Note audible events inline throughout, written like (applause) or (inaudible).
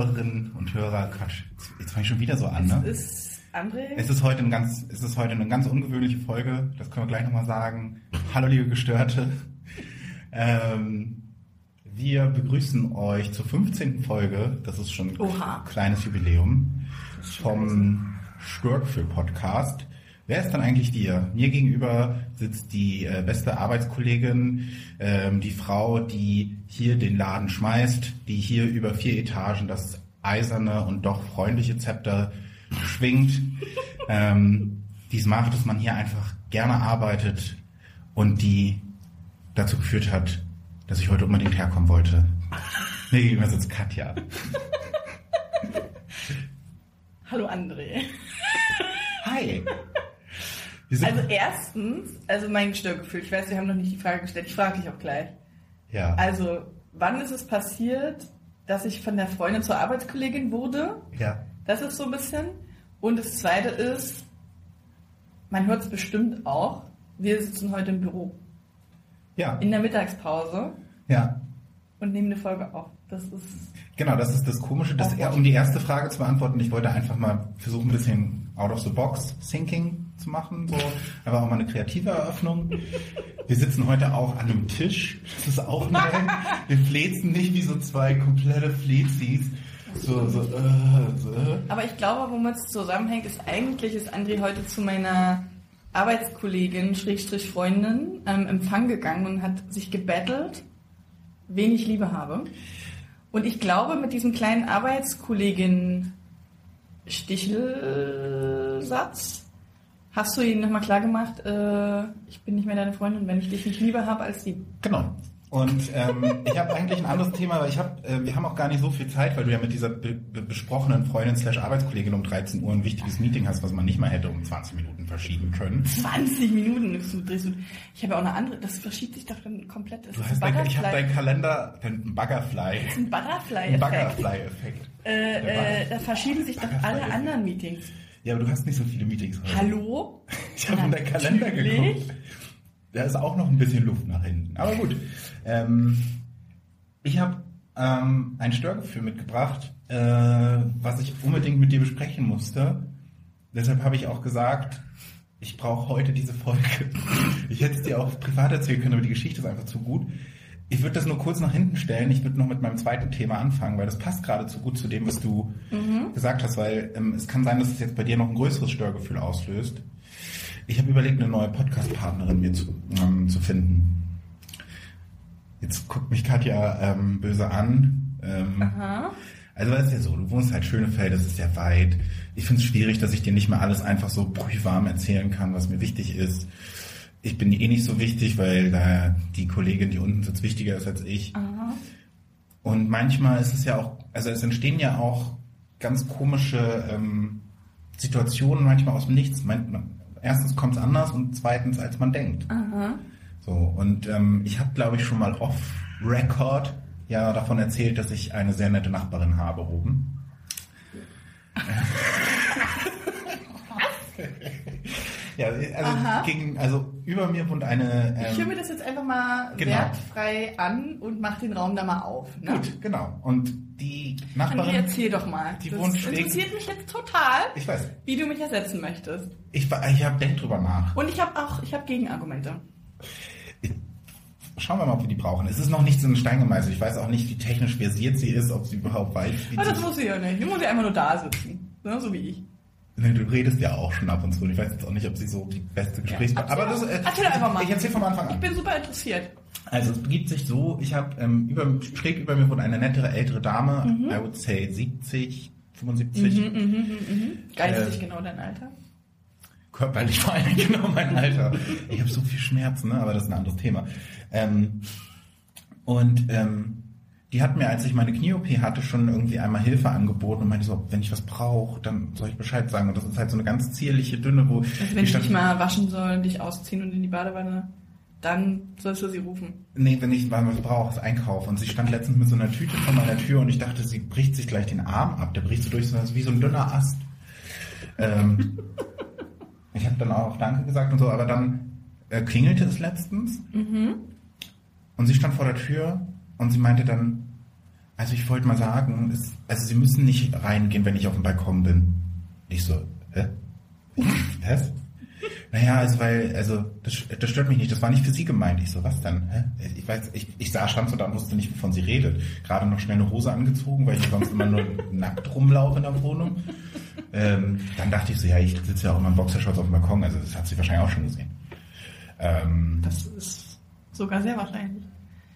Hörerinnen und Hörer, Quatsch, jetzt fange ich schon wieder so an, ne? Es ist André. Es ist heute, ein ganz, es ist heute eine ganz ungewöhnliche Folge, das können wir gleich nochmal sagen. Hallo liebe Gestörte. Ähm, wir begrüßen euch zur 15. Folge, das ist schon ein Oha. kleines Jubiläum, vom Störkfil-Podcast. Wer ist dann eigentlich dir? Mir gegenüber sitzt die äh, beste Arbeitskollegin, ähm, die Frau, die hier den Laden schmeißt, die hier über vier Etagen das eiserne und doch freundliche Zepter schwingt, (laughs) ähm, die es macht, dass man hier einfach gerne arbeitet und die dazu geführt hat, dass ich heute unbedingt herkommen wollte. Mir gegenüber sitzt Katja. (laughs) Hallo André. Hi. (laughs) Also erstens, also mein Störgefühl, ich weiß, wir haben noch nicht die Frage gestellt, ich frage dich auch gleich. Ja. Also, wann ist es passiert, dass ich von der Freundin zur Arbeitskollegin wurde? ja. Das ist so ein bisschen. Und das zweite ist, man hört es bestimmt auch, wir sitzen heute im Büro. Ja. In der Mittagspause Ja. und nehmen eine Folge auf. Das ist. Genau, das ist das Komische, Gott. um die erste Frage zu beantworten, ich wollte einfach mal versuchen, ein bisschen out of the box thinking zu machen, so, aber auch mal eine kreative Eröffnung. Wir sitzen heute auch an einem Tisch, das ist auch neu. Wir flezen nicht wie so zwei komplette Flezis. So, so, äh, so. Aber ich glaube, womit es zusammenhängt, ist eigentlich, ist André heute zu meiner Arbeitskollegin, Schrägstrich Freundin, ähm, Empfang gegangen und hat sich gebettelt, wen ich Liebe habe. Und ich glaube, mit diesem kleinen Arbeitskollegin Stichelsatz hast du ihnen nochmal klar gemacht, äh, ich bin nicht mehr deine Freundin, wenn ich dich nicht lieber habe als die. Genau. Und ähm, ich habe eigentlich ein anderes Thema, weil ich habe, äh, wir haben auch gar nicht so viel Zeit, weil du ja mit dieser be be besprochenen Freundin slash Arbeitskollegin um 13 Uhr ein wichtiges Meeting hast, was man nicht mal hätte um 20 Minuten verschieben können. 20 Minuten. Ich habe ja auch eine andere, das verschiebt sich doch dann komplett. Das Du ist hast ein dein, ich habe Butterfly- deinen Kalender, dein Buggerfly, ein ein Butterfly-Effekt. Buggerfly-Effekt. Äh, äh, da verschieben sich doch alle Butterfly-Effekt. anderen Meetings. Ja, aber du hast nicht so viele Meetings heute. Hallo? (laughs) Ich habe in deinen Kalender geguckt. Da ist auch noch ein bisschen Luft nach hinten. Aber gut. Ähm, ich habe ähm, ein Störgefühl mitgebracht, äh, was ich unbedingt mit dir besprechen musste. Deshalb habe ich auch gesagt, ich brauche heute diese Folge. Ich hätte es dir auch privat erzählen können, aber die Geschichte ist einfach zu gut. Ich würde das nur kurz nach hinten stellen. Ich würde noch mit meinem zweiten Thema anfangen, weil das passt gerade zu gut zu dem, was du gesagt hast, weil ähm, es kann sein, dass es jetzt bei dir noch ein größeres Störgefühl auslöst. Ich habe überlegt, eine neue Podcast-Partnerin mir zu, ähm, zu finden. Jetzt guckt mich Katja ähm, böse an. Ähm, Aha. also es ist ja so, du wohnst halt Schönefeld, das ist ja weit. Ich finde es schwierig, dass ich dir nicht mehr alles einfach so brühwarm erzählen kann, was mir wichtig ist. Ich bin eh nicht so wichtig, weil da die Kollegin, die unten sitzt, wichtiger ist als ich. Aha. Und manchmal ist es ja auch, also es entstehen ja auch ganz komische ähm, Situationen manchmal aus dem Nichts. Erstens kommt es anders und zweitens, als man denkt. Aha. So, und ähm, ich habe, glaube ich, schon mal off-Record ja davon erzählt, dass ich eine sehr nette Nachbarin habe oben. (laughs) (laughs) ja, also, Aha. gegen, also über mir wohnt eine. Ich höre Ähm, mir das jetzt einfach mal Genau. wertfrei an und mach den Raum da mal auf. Ne? gut, genau. Und die André, Nachbarin. erzähl doch mal. Die das wohnt schräg- interessiert mich jetzt total, Ich weiß. wie du mich ersetzen möchtest. Ich, ich habe denk drüber nach. Und ich habe auch, ich habe Gegenargumente. Schauen wir mal, ob wir die brauchen. Es ist noch nichts in Stein gemeißelt. Ich weiß auch nicht, wie technisch versiert sie ist, ob sie überhaupt weiß, wie Aber das sie- muss sie ja nicht. Die muss ja einfach nur da sitzen. Ne? So wie ich. Nee, Du redest ja auch schon ab und zu. Ich weiß jetzt auch nicht, ob sie so die beste Gesprächspartnerin Ja, Aber das, erzähl- erzähl einfach mal. Ich erzähle vom Anfang Ich an. bin super interessiert. Also es begibt sich so, ich habe ähm, über, schräg über mir wohnt eine nettere ältere Dame, Mhm. I would say 70, 75, Geistig Äh, genau dein Alter. körperlich vor allem (laughs) genau mein Alter. Ich habe so viel Schmerzen, ne? aber das ist ein anderes Thema. Ähm, und ähm, die hat mir, als ich meine Knie-OP hatte, schon irgendwie einmal Hilfe angeboten und meinte so, wenn ich was brauche, dann soll ich Bescheid sagen. Und das ist halt so eine ganz zierliche, dünne, wo Also wenn ich dich mal waschen soll, dich ausziehen und in die Badewanne, dann sollst du sie rufen. Nee, wenn ich mal was brauche, ist Einkauf. Und sie stand letztens mit so einer Tüte vor meiner Tür und ich dachte, sie bricht sich gleich den Arm ab. Der bricht so durch, so wie so ein dünner Ast. Ähm, (laughs) ich habe dann auch Danke gesagt und so, aber dann äh, klingelte es letztens und sie stand vor der Tür und sie meinte dann, Also ich wollte mal sagen, es, also Sie müssen nicht reingehen, wenn ich auf dem Balkon bin. Ich so, hä? Was? Naja, also weil, also das, das stört mich nicht, das war nicht für Sie gemeint. Ich so, was denn? Hä? Ich weiß, ich, ich sah, stand so da und wusste nicht, wovon sie redet. Gerade noch schnell eine Hose angezogen, weil ich sonst immer nur (laughs) nackt rumlaufe in der Wohnung. Ähm, dann dachte ich so, ja, ich sitze ja auch immer im Boxershorts auf dem Balkon, also das hat sie wahrscheinlich auch schon gesehen. Ähm, Das ist sogar sehr wahrscheinlich.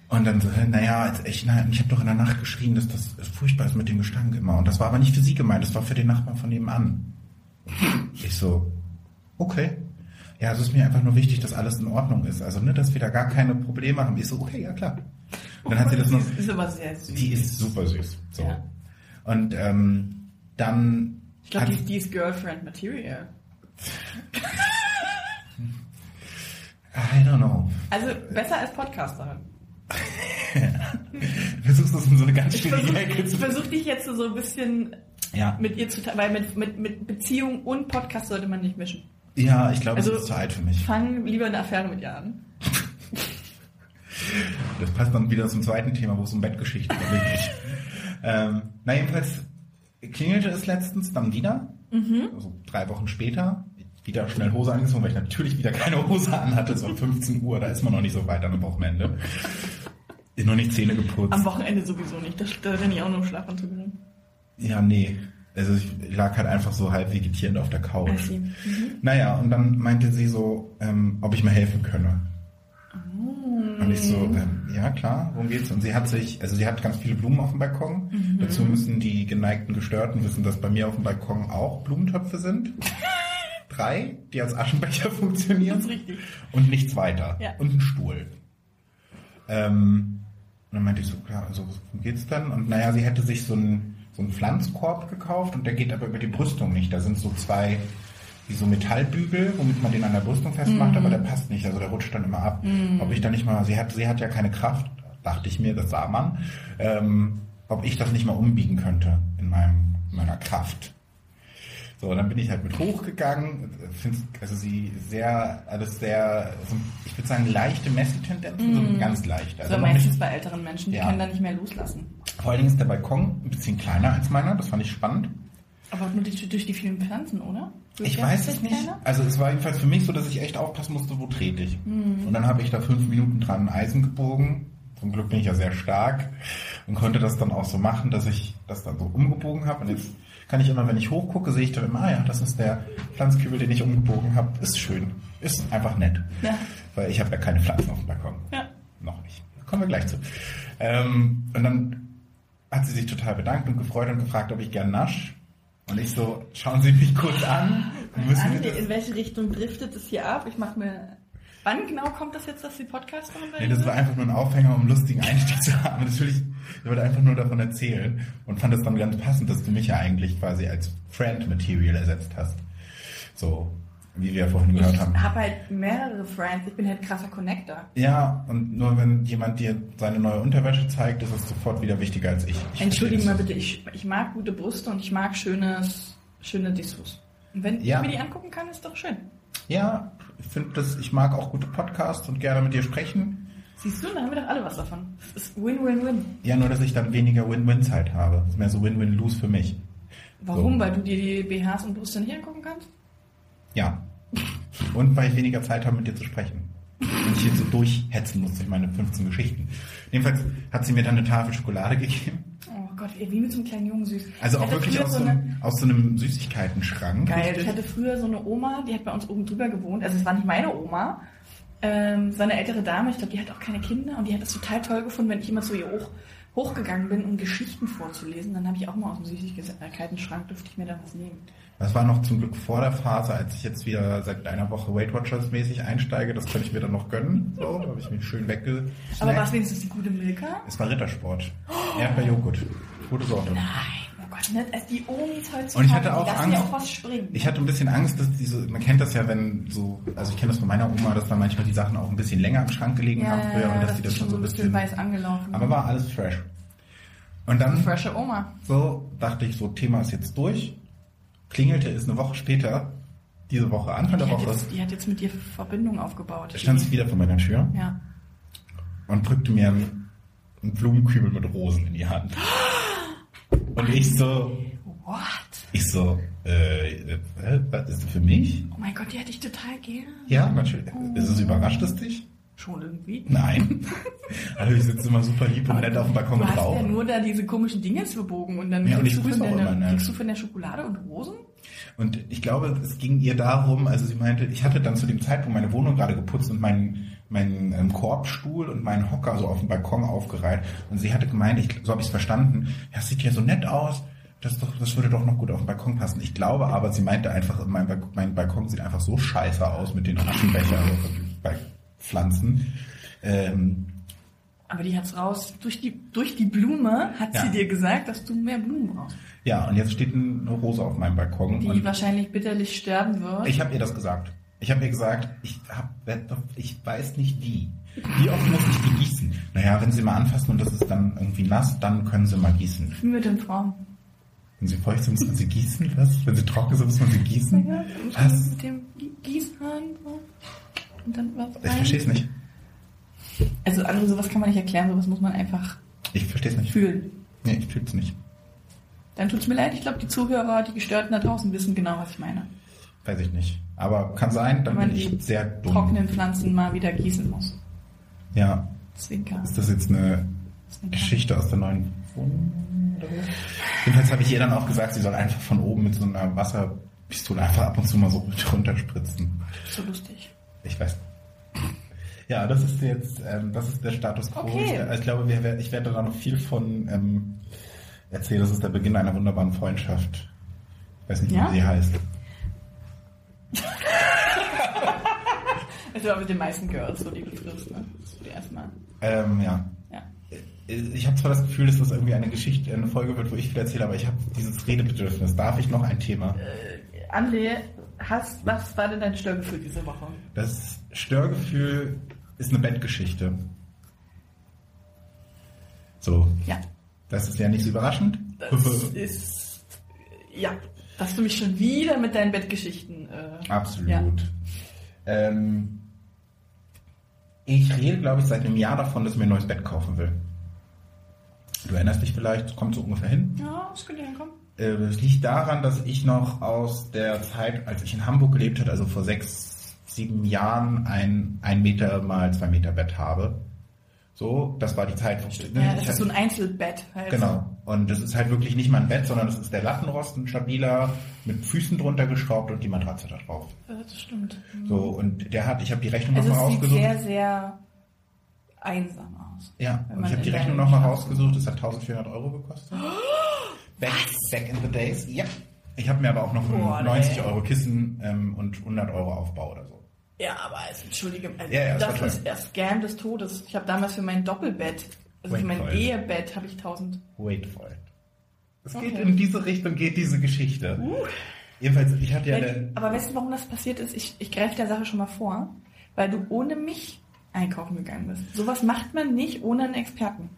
Und dann so, naja, echt, nein, ich habe doch in der Nacht geschrien, dass das furchtbar ist mit dem Gestank immer. Und das war aber nicht für sie gemeint, das war für den Nachbarn von nebenan. Ich so, okay. Ja, es ist mir einfach nur wichtig, dass alles in Ordnung ist. Also, ne, dass wir da gar keine Probleme haben. Ich so, okay, ja klar. Und dann hat sie das noch, (laughs) ist aber sehr süß. die ist super süß. So. Ja. Und ähm, dann ich glaube, die, die ist Girlfriend Material. I don't know. Also besser als Podcasterin. (laughs) Du versuchst das in so eine ganz Ich schwierige versuche Ecke zu versuch dich jetzt so ein bisschen Ja. mit ihr zu teilen, weil mit, mit, mit Beziehung und Podcast sollte man nicht mischen. Ja, ich glaube, Also- es ist zu alt für mich. Fang lieber eine Affäre mit ihr an. (laughs) Das passt dann wieder zum zweiten Thema, wo es um Bettgeschichten geht. (laughs) ähm, na jedenfalls klingelte es letztens dann wieder, also drei Wochen später, wieder schnell Hose angezogen, weil ich natürlich wieder keine Hose anhatte, so um 15 Uhr, da ist man noch nicht so weit an am Wochenende. Ist noch nicht Zähne geputzt. Am Wochenende sowieso nicht. Da, da renne ich auch nur im Schlafanzug. Ja, nee. Also ich lag halt einfach so halb vegetierend auf der Couch. See. Naja, und dann meinte sie so, ähm, ob ich mir helfen könne. Und ich so, ähm, ja klar, worum geht's? Und sie hat sich, also sie hat ganz viele Blumen auf dem Balkon. Dazu müssen die geneigten Gestörten wissen, dass bei mir auf dem Balkon auch Blumentöpfe sind. (laughs) Drei, die als Aschenbecher (laughs) funktionieren. Das ist richtig. Und nichts weiter. Ja. Und ein Stuhl. Ähm, und dann meinte ich so, klar, also worum geht's denn? Und naja, sie hätte sich so einen, so einen Pflanzkorb gekauft und der geht aber über die Brüstung nicht. Da sind so zwei, wie so Metallbügel, womit man den an der Brüstung festmacht, aber der passt nicht, also der rutscht dann immer ab. Ob ich da nicht mal, sie hat, sie hat ja keine Kraft, dachte ich mir, das sah man, ähm, ob ich das nicht mal umbiegen könnte in meinem, in meiner Kraft. So, dann bin ich halt mit hochgegangen. Also sie sehr, alles sehr, so, ich würde sagen, leichte Messi-Tendenzen, so ganz leicht. Also noch meistens nicht, bei älteren Menschen, die Ja. können da nicht mehr loslassen. vor allen Dingen ist der Balkon ein bisschen kleiner als meiner, das fand ich spannend. Aber nur durch, durch die vielen Pflanzen, oder? Durch Ich weiß es nicht. kleiner? Also es war jedenfalls für mich so, dass ich echt aufpassen musste, wo trete ich. Und dann habe ich da fünf Minuten dran Eisen gebogen. Zum Glück bin ich ja sehr stark und konnte das dann auch so machen, dass ich das dann so umgebogen habe. Und jetzt kann ich immer, wenn ich hochgucke, sehe ich dann immer, ah ja, das ist der Pflanzkübel, den ich umgebogen habe. Ist schön. Ist einfach nett. Ja. Weil ich habe ja keine Pflanzen auf dem Balkon. Ja. Noch nicht. Da kommen wir gleich zu. Ähm, und dann hat sie sich total bedankt und gefreut und gefragt, ob ich gern nasch. Und ich so, schauen Sie mich kurz an. Müssen Andi, in welche Richtung driftet es hier ab? Ich mache mir. Wann genau kommt das jetzt, dass die Podcast machen? Nee, das war einfach nur ein Aufhänger, um einen lustigen Einstieg zu haben. Natürlich, ich wollte einfach nur davon erzählen und fand es dann ganz passend, dass du mich ja eigentlich quasi als Friend Material ersetzt hast. So, wie wir ja vorhin gehört haben. Ich habe halt mehrere Friends. Ich bin halt krasser Connector. Ja, und nur wenn jemand dir seine neue Unterwäsche zeigt, ist es sofort wieder wichtiger als ich. ich Entschuldigung mal bitte, ich, ich mag gute Brüste und ich mag schönes, schöne Dessous. Und wenn Ja. ich mir die angucken kann, ist doch schön. Ja, ich finde das, ich mag auch gute Podcasts und gerne mit dir sprechen. Siehst du, dann haben wir doch alle was davon. Das ist Win-Win-Win. Ja, nur dass ich dann weniger Win-Win-Zeit habe. Das ist mehr so Win-Win-Lose für mich. Warum? So. Weil du dir die BHs und Brüste nicht angucken kannst? Ja. Und weil ich weniger Zeit habe, mit dir zu sprechen. Und ich hier so durchhetzen muss durch meine 15 Geschichten. Jedenfalls hat sie mir dann eine Tafel Schokolade (laughs) gegeben. Oh Gott, ey, wie mit so einem kleinen Jungen süß. Also auch wirklich aus so so, eine, einem, aus so einem Süßigkeiten-Schrank. Geil, Richtig. ich hatte früher so eine Oma, die hat bei uns oben drüber gewohnt. Also es war nicht meine Oma, ähm, so eine ältere Dame. Ich glaube, die hat auch keine Kinder und die hat das total toll gefunden, wenn ich immer zu ihr hoch, hochgegangen bin, um Geschichten vorzulesen. Dann habe ich auch mal aus dem Süßigkeiten-Schrank, durfte ich mir da was nehmen. Das war noch zum Glück vor der Phase, als ich jetzt wieder seit einer Woche Weight Watchers mäßig einsteige. Das könnte ich mir dann noch gönnen. So, da habe ich mich schön weggesnackt. Aber war es wenigstens die gute Milka? Es war Rittersport. Erdbeerjoghurt. Gute Sorte. Nein, oh Gott, als die Omis heutzutage, Und ich hatte auch die lassen ja Angst. auch was springen. Ich hatte ein bisschen Angst, dass diese, man kennt das ja, wenn so, also ich kenne das von meiner Oma, dass da manchmal die Sachen auch ein bisschen länger im Schrank gelegen ja, haben früher und dass das die das schon so ein bisschen weiß angelaufen. Aber war alles fresh. Und dann Frische Oma. so dachte ich, so Thema ist jetzt durch. Klingelte es eine Woche später, diese Woche, Anfang Die der hat, Woche, jetzt, die hat jetzt mit dir Verbindung aufgebaut. stand sie wieder vor meiner Tür Ja. und drückte mir einen einen Blumenkübel mit Rosen in die Hand. (gasps) Und ich so, What? ich so, äh, äh, was ist das für mich? Oh mein Gott, die hätte ich total gerne. Ja, natürlich. Ist es überrascht es dich? Schon irgendwie. Nein. (laughs) Also ich sitze immer super lieb und nett auf dem Balkon Du und hast ja rauche. nur da diese komischen Dinge verbogen und dann Ja, und kriegst, ich du immer, ne? kriegst du von der Schokolade und Rosen? Und ich glaube, es ging ihr darum, also sie meinte, ich hatte dann zu dem Zeitpunkt meine Wohnung gerade geputzt und meinen meinen ähm, Korbstuhl und meinen Hocker so auf dem Balkon aufgereiht. Und sie hatte gemeint, ich, so habe ich es verstanden, ja, es sieht ja so nett aus, das, doch, das würde doch noch gut auf den Balkon passen. Ich glaube aber, sie meinte einfach, mein, Balkon, mein Balkon sieht einfach so scheiße aus mit den Aschenbecher bei Pflanzen. Ähm, Aber die hat's raus. Durch die, durch die Blume hat Ja. sie dir gesagt, dass du mehr Blumen brauchst. Ja, und jetzt steht eine Rose auf meinem Balkon. Die wahrscheinlich bitterlich sterben wird. Ich habe ihr das gesagt. Ich habe ihr gesagt, ich, hab, ich weiß nicht wie. Wie oft muss ich die gießen? Naja, wenn sie mal anfassen und das ist dann irgendwie nass, dann können sie mal gießen. Mit den Frauen. Wenn sie feucht sind, muss man sie gießen? Was? Wenn sie trocken sind, muss man sie gießen? Ja, Was? Mit dem Gi- Gießhahn. Und dann was Ich verstehe es nicht. Also andere, sowas kann man nicht erklären, sowas muss man einfach Ich verstehe es nicht. fühlen. Nee, ich fühle es nicht. Dann tut's mir leid, ich glaube, die Zuhörer, die Gestörten da draußen wissen genau, was ich meine. Weiß ich nicht. Aber kann sein, dann Wenn man bin ich die sehr dumm. trockenen Pflanzen mal wieder gießen muss. Ja. Zwinker. Ist das jetzt eine Zwinker. Geschichte aus der neuen Wohnung? Jedenfalls habe ich ihr dann auch gesagt, sie soll einfach von oben mit so einer Wasserpistole einfach ab und zu mal so (laughs) runterspritzen. So lustig. Ich weiß. Ja, das ist jetzt, ähm, das ist der Status quo. Okay. Ich, ich glaube, wir, ich werde da noch viel von ähm, erzählen. Das ist der Beginn einer wunderbaren Freundschaft. Ich weiß nicht, Ja? wie sie heißt. (laughs) Also aber mit den meisten Girls, so die du triffst, ne? So die erstmal. Ähm, ja. Ja. Ich habe zwar das Gefühl, dass das irgendwie eine Geschichte, eine Folge wird, wo ich viel erzähle, aber ich habe dieses Redebedürfnis. Darf ich noch ein Thema? Äh, André, hast, was war denn dein Störgefühl diese Woche? Das Störgefühl ist eine Bettgeschichte. So, Ja. Das ist ja nicht so überraschend. Das (laughs) ist. Ja. Dass du mich schon wieder mit deinen Bettgeschichten. Äh, Absolut. Ja. Ähm, ich rede, glaube ich, seit einem Jahr davon, dass ich mir ein neues Bett kaufen will. Du erinnerst dich vielleicht, es kommt so ungefähr hin. ja, das könnte hinkommen. Äh, Das liegt daran, dass ich noch aus der Zeit, als ich in Hamburg gelebt habe, also vor sechs, sieben Jahren, ein ein Meter mal zwei Meter Bett habe. So, das war die Zeit. wo- Ja, das ist so ein Einzelbett halt. Genau. Und das ist halt wirklich nicht mal ein Bett, sondern das ist der Lattenrost, ein stabiler, mit Füßen drunter geschraubt und die Matratze da drauf. Ja, das stimmt. So, und der hat, ich habe die Rechnung Also nochmal sieht sehr, sehr einsam aus. Ja, und ich habe die Rechnung nochmal rausgesucht, das hat 1400 Euro gekostet. Back, back in the days, ja. Ich habe mir aber auch noch Boah, 90 nee. Euro Kissen ähm, und 100 Euro Aufbau oder so. Ja, aber also, entschuldige, also Ja, ja, das das ist der Scam des Todes. Ich habe damals für mein Doppelbett, also für mein. Ehebett habe ich 1000. Wait for it. Es Okay. geht in diese Richtung, geht diese Geschichte. Jedenfalls, ich hatte ja Wenn- aber weißt du, warum das passiert ist? Ich, ich greife der Sache schon mal vor, weil du ohne mich einkaufen gegangen bist. Sowas macht man nicht ohne einen Experten.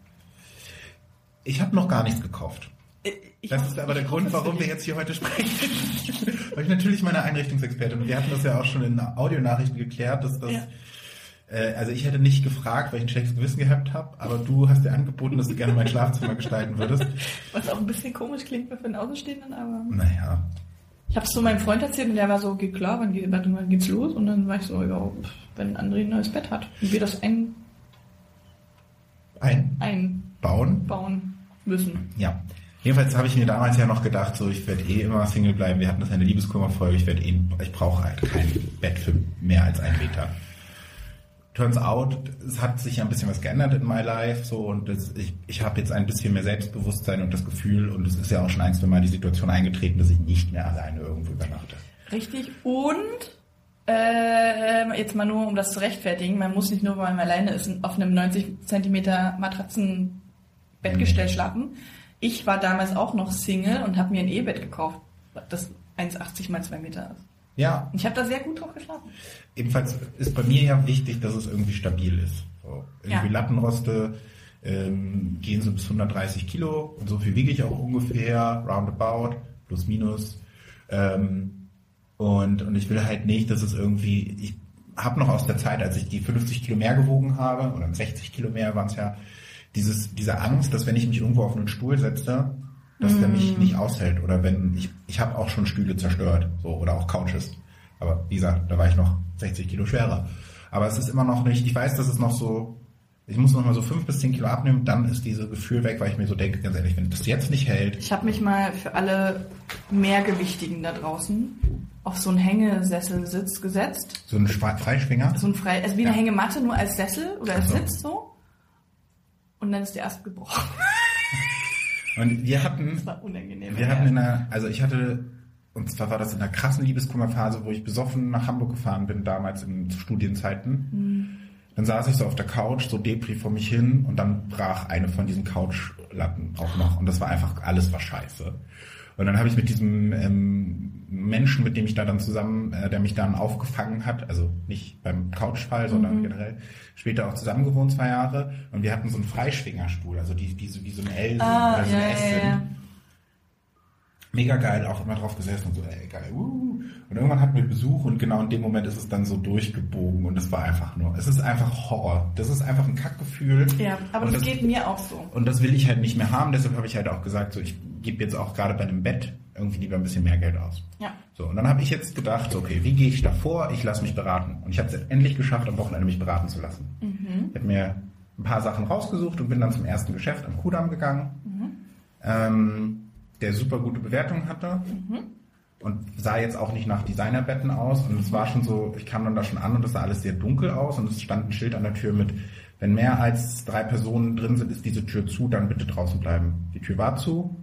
ich habe noch gar nichts gekauft. Äh, Ich Das ist aber der Grund, warum wir jetzt hier heute sprechen. (laughs) Weil ich natürlich meine Einrichtungsexpertin, und wir hatten das ja auch schon in Audionachrichten geklärt, dass das, Ja. äh, also ich hätte nicht gefragt, weil ich ein schlechtes Gewissen gehabt habe, aber du hast dir angeboten, dass du gerne mein Schlafzimmer gestalten würdest. (laughs) Was auch ein bisschen komisch klingt für einen Außenstehenden, aber Naja, ich habe es so meinem Freund erzählt und der war so, geht klar, wann, geht, wann geht's los? Und dann war ich so, ja, wenn André ein neues Bett hat und wir das ein, einbauen. einbauen müssen. Ja. Jedenfalls habe ich mir damals ja noch gedacht, so ich werde eh immer Single bleiben. Wir hatten das eine Liebeskummerfolge. Ich werde eh, ich brauche halt kein Bett für mehr als einen Meter. Turns out, es hat sich ja ein bisschen was geändert in my life, so und das, ich, ich habe jetzt ein bisschen mehr Selbstbewusstsein und das Gefühl und es ist ja auch schon ein, zwei Mal die Situation eingetreten, dass ich nicht mehr alleine irgendwo übernachte. Richtig. Und äh, jetzt mal nur, um das zu rechtfertigen, man muss nicht nur, weil man alleine ist, auf einem 90 Zentimeter Matratzenbettgestell schlafen. Ich war damals auch noch Single und habe mir ein E-Bett gekauft, das 1,80 mal 2 Meter ist. Ja, ich habe da sehr gut drauf geschlafen. ebenfalls ist bei mir ja wichtig, dass es irgendwie stabil ist. So, irgendwie Ja. Lattenroste ähm, gehen so bis 130 Kilo und so viel wiege ich auch ungefähr, roundabout, plus minus. Ähm, und, und ich will halt nicht, dass es irgendwie, ich habe noch aus der Zeit, als ich die 50 Kilo mehr gewogen habe, oder 60 Kilo mehr waren es ja, dieses, diese Angst, dass wenn ich mich irgendwo auf einen Stuhl setze, dass der mich nicht aushält. Oder wenn ich, ich habe auch schon Stühle zerstört, so oder auch Couches. Aber wie gesagt, da war ich noch 60 Kilo schwerer. Aber es ist immer noch nicht, ich weiß, dass es noch so, ich muss noch mal so fünf bis zehn Kilo abnehmen, dann ist dieses Gefühl weg, weil ich mir so denke, ganz ehrlich, wenn das jetzt nicht hält, Ich habe mich mal für alle Mehrgewichtigen da draußen auf so einen Hängesesselsitz gesetzt. so ein Schwe- Freischwinger, So ein frei, also wie eine Ja. Hängematte, nur als Sessel oder als so. Sitz so. Und dann ist der erst gebrochen. (laughs) und wir hatten, Das war unangenehm. wir hatten in einer, also ich hatte, und zwar war das in einer krassen Liebeskummerphase, wo ich besoffen nach Hamburg gefahren bin, damals in Studienzeiten. Dann saß ich so auf der Couch, so Depri vor mich hin und dann brach eine von diesen Couchlatten auch noch und das war einfach, alles war scheiße. Und dann habe ich mit diesem ähm, Menschen, mit dem ich da dann zusammen, äh, der mich dann aufgefangen hat, also nicht beim Couchfall, sondern generell, später auch zusammen gewohnt, zwei Jahre. Und wir hatten so einen Freischwingerstuhl, also die, die so wie so ein L Ah, oder so ein ja, S. ja. Mega geil, auch immer drauf gesessen und so, ey, geil, uh. Und irgendwann hatten wir Besuch und genau in dem Moment ist es dann so durchgebogen und es war einfach nur, es ist einfach Horror. Das ist einfach ein Kackgefühl. Ja, aber und das, geht mir auch so. Und das will ich halt nicht mehr haben, deshalb habe ich halt auch gesagt, so, ich gebe jetzt auch gerade bei einem Bett irgendwie lieber ein bisschen mehr Geld aus. Ja. So, und dann habe ich jetzt gedacht, okay, wie gehe ich da vor? Ich lasse mich beraten. Und ich habe es endlich geschafft, am Wochenende mich beraten zu lassen. Ich habe mir ein paar Sachen rausgesucht und bin dann zum ersten Geschäft am Kudamm gegangen, ähm, der super gute Bewertungen hatte und sah jetzt auch nicht nach Designerbetten aus. Und es war schon so, ich kam dann da schon an und es sah alles sehr dunkel aus und es stand ein Schild an der Tür mit, wenn mehr als drei Personen drin sind, ist diese Tür zu, dann bitte draußen bleiben. Die Tür war zu.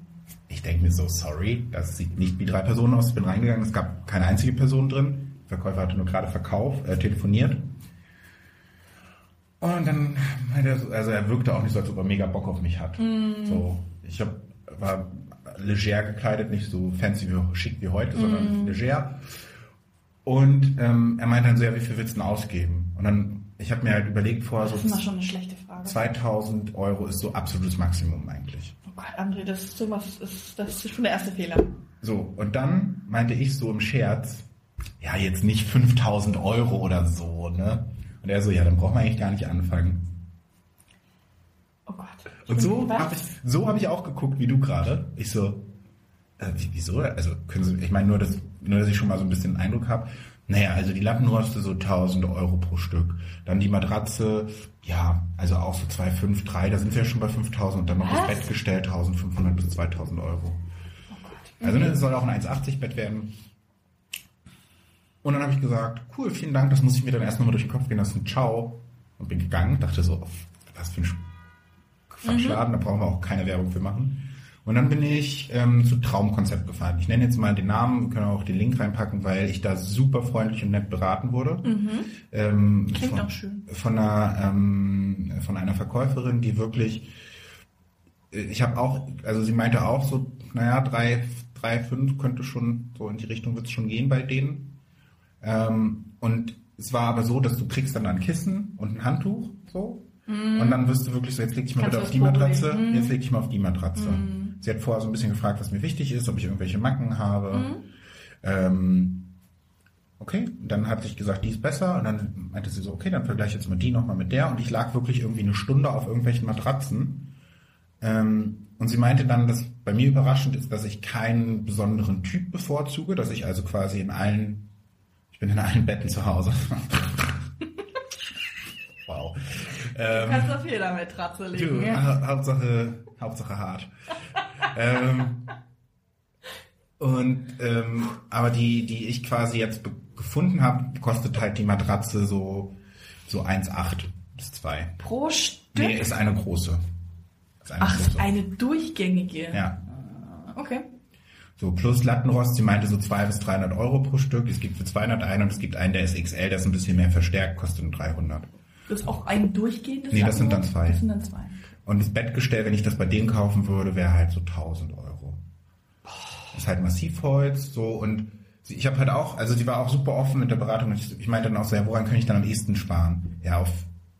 Ich denke mir so, sorry, das sieht nicht wie drei Personen aus. Ich bin reingegangen, es gab keine einzige Person drin. Der Verkäufer hatte nur gerade verkauft, äh, telefoniert. Und dann meinte er, so- also er wirkte auch nicht so, als ob er mega Bock auf mich hat. So, ich hab, war leger gekleidet, nicht so fancy wie schick wie heute, sondern leger. Und ähm, er meinte dann so, ja, wie viel willst du denn ausgeben? Und dann, ich habe mir halt überlegt vorher Das so, ist immer schon eine schlechte Frage. 2000 Euro ist so absolutes Maximum eigentlich. Gott, André, das ist sowas, ist, das ist schon der erste Fehler. So, und dann meinte ich so im Scherz, ja, jetzt nicht 5000 Euro oder so, ne? Und er so, ja, dann braucht man eigentlich gar nicht anfangen. Oh Gott. Und so habe ich, so hab ich auch geguckt, wie du gerade. Ich so, äh, wie- wieso? Also können Sie, ich meine nur, dass, nur, dass ich schon mal so ein bisschen Eindruck habe. Naja, also die Lattenroste so 1000 Euro pro Stück. Dann die Matratze, ja, also auch so 2, 5, 3, da sind wir ja schon bei 5000 und dann noch das? Bettgestell 1500 bis 2000 Euro. Oh Also ne, es soll auch ein 1,80 Bett werden. Und dann habe ich gesagt, cool, vielen Dank, das muss ich mir dann erst nochmal durch den Kopf gehen lassen. Ciao. Und bin gegangen, dachte so, was für ein Quatschladen, da brauchen wir auch keine Werbung für machen. Und dann bin ich ähm, zu Traumkonzept gefahren. Ich nenne jetzt mal den Namen, wir können auch den Link reinpacken, weil ich da super freundlich und nett beraten wurde. Ähm, Klingt von, auch schön. Von einer, ähm, von einer Verkäuferin, die wirklich, äh, ich habe auch, also sie meinte auch so, naja, drei, drei, fünf könnte schon, so in die Richtung wird es schon gehen bei denen. Ähm, und es war aber so, dass du kriegst dann ein Kissen und ein Handtuch, so. Und dann wirst du wirklich so, jetzt leg dich mal Kannst bitte auf die Matratze, legen? jetzt leg dich mal auf die Matratze. Sie hat vorher so ein bisschen gefragt, was mir wichtig ist, ob ich irgendwelche Macken habe. Ähm, okay, und dann hat sich gesagt, die ist besser. Und dann meinte sie so, okay, dann vergleiche jetzt mal die nochmal mit der. Und ich lag wirklich irgendwie eine Stunde auf irgendwelchen Matratzen. Ähm, und sie meinte dann, dass bei mir überraschend ist, dass ich keinen besonderen Typ bevorzuge, dass ich also quasi in allen, ich bin in allen Betten zu Hause. (laughs) Ähm, Kannst du Fehler mit Ratze Du, legen. Ja. Ha- Hauptsache, Hauptsache hart. (laughs) ähm, und ähm, aber die, die ich quasi jetzt gefunden habe, kostet halt die Matratze so so 1,8 bis 2. Pro Stück? Nee, ist eine große. Ist eine Ach, große. eine durchgängige. Ja. Okay. So, plus Lattenrost, sie meinte so 200 bis 300 Euro pro Stück. Es gibt für 200 einen und es gibt einen, der ist XL, der ist ein bisschen mehr verstärkt, kostet nur 300. Das ist auch ein durchgehendes Nee, das sind dann zwei. Das sind dann zwei. Und das Bettgestell, wenn ich das bei denen kaufen würde, wäre halt so 1000 Euro. Das ist halt Massivholz, so und sie, ich habe halt auch, also sie war auch super offen mit der Beratung. Ich, ich meinte dann auch so, ja, woran kann ich dann am ehesten sparen? Ja, auf,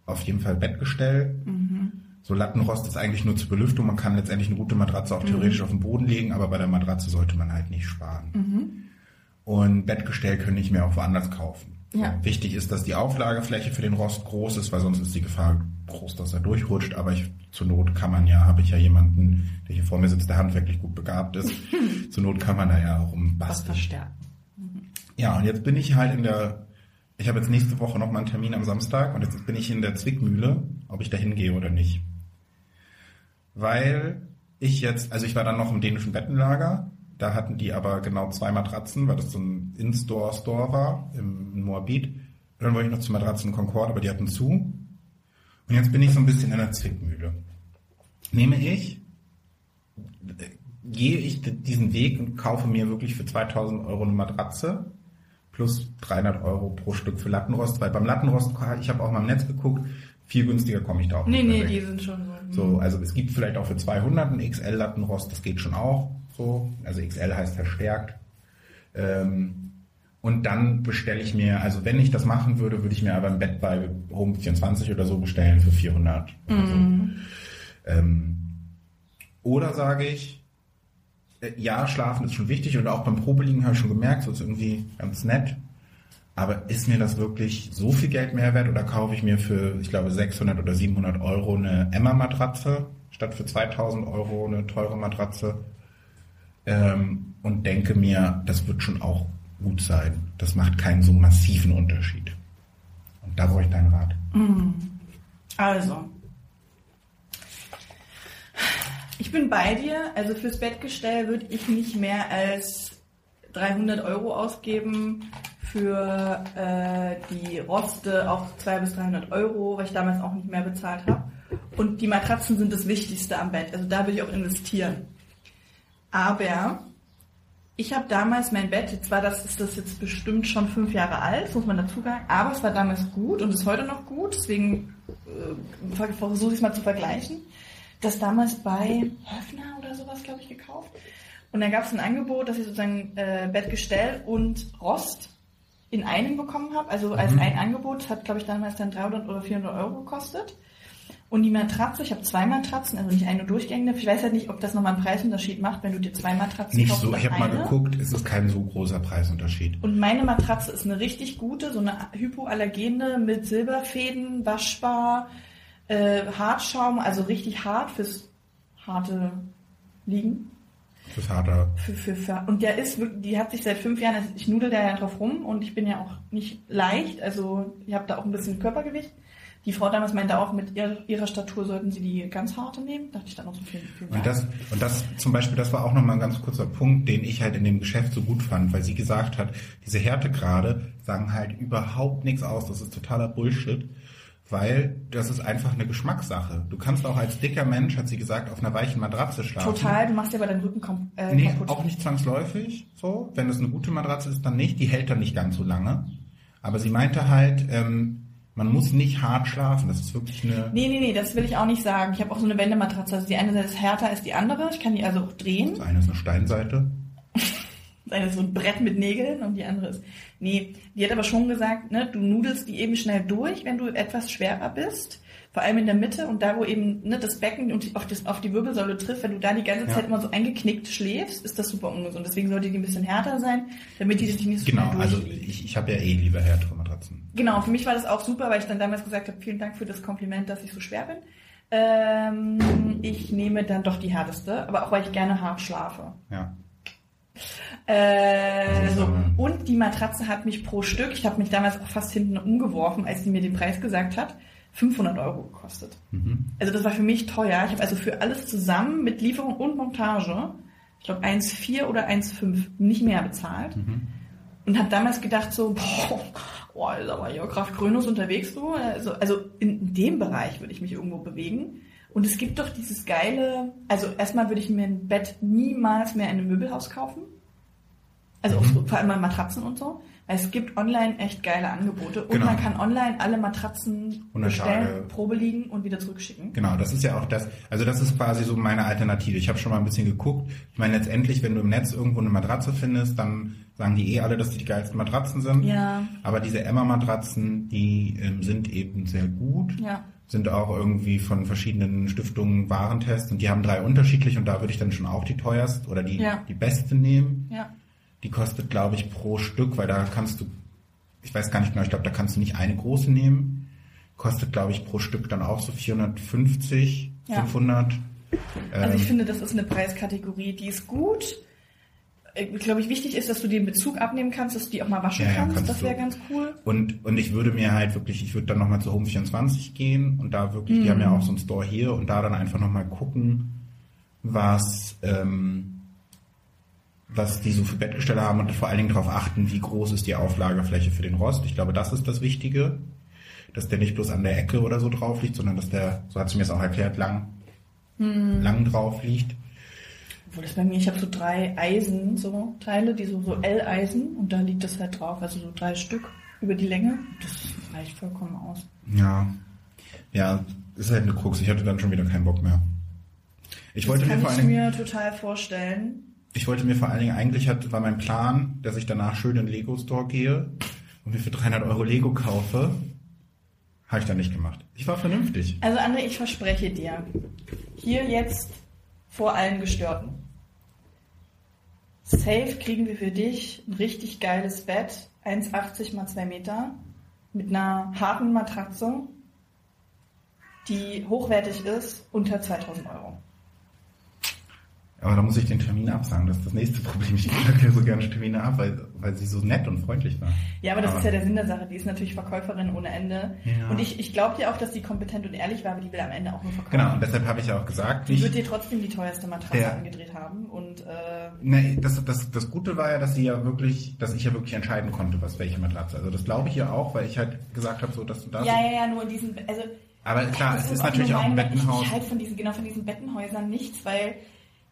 auf jeden Fall Bettgestell. So Lattenrost ist eigentlich nur zur Belüftung. Man kann letztendlich eine gute Matratze auch theoretisch auf den Boden legen, aber bei der Matratze sollte man halt nicht sparen. Und Bettgestell könnte ich mir auch woanders kaufen. Ja. Wichtig ist, dass die Auflagefläche für den Rost groß ist, weil sonst ist die Gefahr groß, dass er durchrutscht. Aber ich, zur Not kann man ja, habe ich ja jemanden, der hier vor mir sitzt, der handwerklich gut begabt ist. (laughs) zur Not kann man da ja auch Was umbasteln. verstärken. Ja, und jetzt bin ich halt in der, ich habe jetzt nächste Woche noch mal einen Termin am Samstag und jetzt bin ich in der Zwickmühle, ob ich da hingehe oder nicht. Weil ich jetzt, also ich war dann noch im dänischen Bettenlager, da hatten die aber genau zwei Matratzen, weil das so ein In-Store-Store war im in Moabit. Und dann wollte ich noch zu Matratzen Concord, aber die hatten zu. Und jetzt bin ich so ein bisschen in der Zwickmühle. Nehme ich, gehe ich diesen Weg und kaufe mir wirklich für 2000 Euro eine Matratze plus 300 Euro pro Stück für Lattenrost, weil beim Lattenrost, ich habe auch mal im Netz geguckt, viel günstiger komme ich da auch Nee, nicht nee, weg. die sind schon so. So, also es gibt vielleicht auch für 200 einen XL-Lattenrost, das geht schon auch so. Also XL heißt verstärkt. Ähm, und dann bestelle ich mir, also wenn ich das machen würde, würde ich mir aber ein Bett bei Home 24 oder so bestellen für 400. Oder so. Ähm, oder sage ich, äh, ja, schlafen ist schon wichtig und auch beim Probeliegen habe ich schon gemerkt, so ist irgendwie ganz nett. Aber ist mir das wirklich so viel Geld mehr wert oder kaufe ich mir für, ich glaube, 600 oder 700 Euro eine Emma-Matratze statt für 2000 Euro eine teure Matratze ähm, und denke mir, das wird schon auch gut sein. Das macht keinen so massiven Unterschied. Und da brauche ich deinen Rat. Also. Ich bin bei dir. Also fürs Bettgestell würde ich nicht mehr als 300 Euro ausgeben. Für äh, die Roste auch 200 bis 300 Euro, weil ich damals auch nicht mehr bezahlt habe. Und die Matratzen sind das Wichtigste am Bett. Also da würde ich auch investieren. Aber ich habe damals mein Bett, jetzt war das, ist das jetzt bestimmt schon fünf Jahre alt, muss man dazu sagen, aber es war damals gut und ist heute noch gut, deswegen äh, ver- versuche ich es mal zu vergleichen. Das damals bei Höfner oder sowas, glaube ich, gekauft. Und dann gab es ein Angebot, dass ich sozusagen äh, Bettgestell und Rost in einem bekommen habe. Also als ein Angebot hat, glaube ich, damals dann 300 oder 400 Euro gekostet. Und die Matratze, ich habe zwei Matratzen, also nicht eine durchgängige. Ich weiß halt nicht, ob das nochmal einen Preisunterschied macht, wenn du dir zwei Matratzen Nicht kaufst so, ich habe mal geguckt, es ist kein so großer Preisunterschied. Und meine Matratze ist eine richtig gute, so eine hypoallergene mit Silberfäden, waschbar, äh, Hartschaum, also richtig hart fürs harte Liegen. Fürs Harter. Für, für, für, und der ist wirklich, die hat sich seit fünf Jahren, also ich nudel da ja drauf rum und ich bin ja auch nicht leicht, also ich habe da auch ein bisschen Körpergewicht. Die Frau damals meinte auch, mit ihrer, ihrer Statur sollten sie die ganz harte nehmen. Dachte ich dann auch so viel. viel Und das, und das zum Beispiel, das war auch nochmal ein ganz kurzer Punkt, den ich halt in dem Geschäft so gut fand, weil sie gesagt hat, diese Härtegrade sagen halt überhaupt nichts aus. Das ist totaler Bullshit, weil das ist einfach eine Geschmackssache. Du kannst auch als dicker Mensch, hat sie gesagt, auf einer weichen Matratze schlafen. Total, du machst dir aber deinen Rücken kom äh, Nee, kaputt. auch nicht zwangsläufig so. Wenn es eine gute Matratze ist, dann nicht. Die hält dann nicht ganz so lange. Aber sie meinte halt, ähm, man muss nicht hart schlafen. Das ist wirklich eine... Nee, nee, nee, das will ich auch nicht sagen. Ich habe auch so eine Wendematratze. Also die eine Seite ist härter als die andere. Ich kann die also auch drehen. Das eine ist eine Steinseite. (laughs) Das eine ist so ein Brett mit Nägeln und die andere ist. Nee, die hat aber schon gesagt, ne, du nudelst die eben schnell durch, wenn du etwas schwerer bist. Vor allem in der Mitte und da, wo eben ne, das Becken und auf, das, auf die Wirbelsäule trifft, wenn du da die ganze Ja. Zeit immer so eingeknickt schläfst, ist das super ungesund. Deswegen sollte die ein bisschen härter sein, damit die sich nicht so Genau, also ich, ich habe ja eh lieber härtere Matratzen. Genau, für mich war das auch super, weil ich dann damals gesagt habe, vielen Dank für das Kompliment, dass ich so schwer bin. Ähm, ich nehme dann doch die härteste, aber auch weil ich gerne hart schlafe. Ja. Äh, so. Und die Matratze hat mich pro Stück, ich habe mich damals auch fast hinten umgeworfen, als sie mir den Preis gesagt hat, 500 Euro gekostet. Mhm. Also das war für mich teuer. Ich habe also für alles zusammen mit Lieferung und Montage, ich glaube 1,4 oder 1,5 nicht mehr bezahlt. Mhm. Und habe damals gedacht so, boah, boah, ist aber hier Graf Grönus unterwegs du. Also, also in dem Bereich würde ich mich irgendwo bewegen. Und es gibt doch dieses geile, also erstmal würde ich mir ein Bett niemals mehr in einem Möbelhaus kaufen. Also Mhm. vor allem bei Matratzen und so. Weil es gibt online echt geile Angebote. Und Genau. man kann online alle Matratzen 100 bestellen, Tage. Probe liegen und wieder zurückschicken. Genau, das ist ja auch das, also das ist quasi so meine Alternative. Ich habe schon mal ein bisschen geguckt. Ich meine, letztendlich, wenn du im Netz irgendwo eine Matratze findest, dann sagen die eh alle, dass die die geilsten Matratzen sind. Ja. Aber diese Emma-Matratzen, die ähm, sind eben sehr gut. Ja. Sind auch irgendwie von verschiedenen Stiftungen Warentest und die haben drei unterschiedlich und da würde ich dann schon auch die teuerste oder die, Ja. die beste nehmen. Ja. Die kostet, glaube ich, pro Stück, weil da kannst du ich weiß gar nicht genau, ich glaube, da kannst du nicht eine große nehmen. Kostet, glaube ich, pro Stück dann auch so 450, Ja. 500. Also ich Ähm, finde, das ist eine Preiskategorie, die ist gut. Äh, Glaube ich, wichtig ist, dass du den Bezug abnehmen kannst, dass du die auch mal waschen Ja, kannst. kannst Das wäre ganz cool. Und, und ich würde mir halt wirklich, ich würde dann nochmal zu Home 24 gehen und da wirklich, die haben ja auch so einen Store hier und da dann einfach nochmal gucken, was, ähm, was die so für Bettgestelle haben und vor allen Dingen darauf achten, wie groß ist die Auflagefläche für den Rost. Ich glaube, das ist das Wichtige, dass der nicht bloß an der Ecke oder so drauf liegt, sondern dass der, so hat sie mir es auch erklärt, lang, lang drauf liegt. Obwohl das bei mir, ich habe so drei Eisen, so Teile, die so, so L-Eisen und da liegt das halt drauf, also so drei Stück über die Länge. Das reicht vollkommen aus. Ja, ja, ist halt eine Krux. Ich hatte dann schon wieder keinen Bock mehr. Ich wollte das mir kann vor allen ich Dingen mir total vorstellen. Ich wollte mir vor allen Dingen, eigentlich hat, war mein Plan, dass ich danach schön in den Lego Store gehe und mir für 300 Euro Lego kaufe. Habe ich dann nicht gemacht. Ich war vernünftig. Also André, ich verspreche dir, hier jetzt vor allen Gestörten. Safe kriegen wir für dich ein richtig geiles Bett, 1,80 mal 2 Meter, mit einer harten Matratze, die hochwertig ist, unter 2000 Euro. Aber da muss ich den Termin absagen. Das ist das nächste (laughs) Problem. Ich sage ja so gerne Termine ab, weil, weil sie so nett und freundlich war. Ja, aber das ist ja der Sinn der Sache. Die ist natürlich Verkäuferin ohne Ende. Ja. Und ich, ich glaube dir auch, dass die kompetent und ehrlich war, aber die will am Ende auch nur verkaufen. Genau, und deshalb habe ich ja auch gesagt, Die ich, wird dir trotzdem die teuerste Matratze Ja. angedreht haben. Und äh, nee, das, das, das Gute war ja, dass sie ja wirklich, dass ich ja wirklich entscheiden konnte, was welche Matratze. Also das glaube ich ja auch, weil ich halt gesagt habe, so dass du das. ja, ja, ja, nur in diesen, also Aber klar, es ist auch natürlich auch ein Bettenhaus. Ich, ich halte von diesen, genau von diesen Bettenhäusern nichts, weil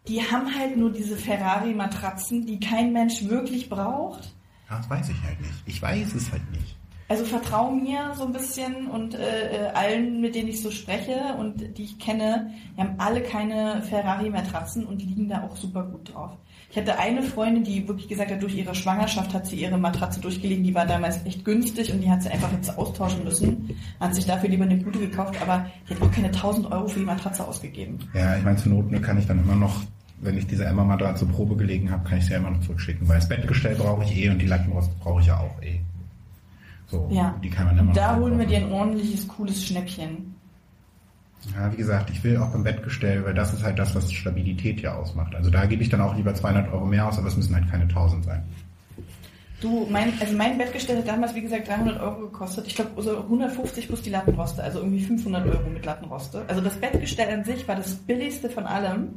die haben halt nur diese Ferrari-Matratzen, die kein Mensch wirklich braucht. Das weiß ich halt nicht. Ich weiß es halt nicht. Also vertrau mir so ein bisschen und äh, äh, allen, mit denen ich so spreche und die ich kenne, die haben alle keine Ferrari-Matratzen und liegen da auch super gut drauf. Ich hatte eine Freundin, die wirklich gesagt hat, durch ihre Schwangerschaft hat sie ihre Matratze durchgelegen, die war damals echt günstig und die hat sie einfach jetzt austauschen müssen, hat sich dafür lieber eine gute gekauft, aber die hat auch keine 1000 Euro für die Matratze ausgegeben. Ja, ich meine, zur Not kann ich dann immer noch, wenn ich diese Emma mal da zur Probe gelegen habe, kann ich sie ja immer noch zurückschicken, weil das Bettgestell brauche ich eh und die Lattenrost brauche ich ja auch eh. So, Ja. die kann man immer noch Da holen wir dir ein ordentliches, cooles Schnäppchen. Ja, wie gesagt, ich will auch beim Bettgestell, weil das ist halt das, was Stabilität ja ausmacht. Also da gebe ich dann auch lieber 200 Euro mehr aus, aber es müssen halt keine 1000 sein. Du, mein, also mein Bettgestell hat damals, wie gesagt, 300 Euro gekostet. Ich glaube, so 150 plus die Lattenroste, also irgendwie 500 Euro mit Lattenroste. Also das Bettgestell an sich war das billigste von allem.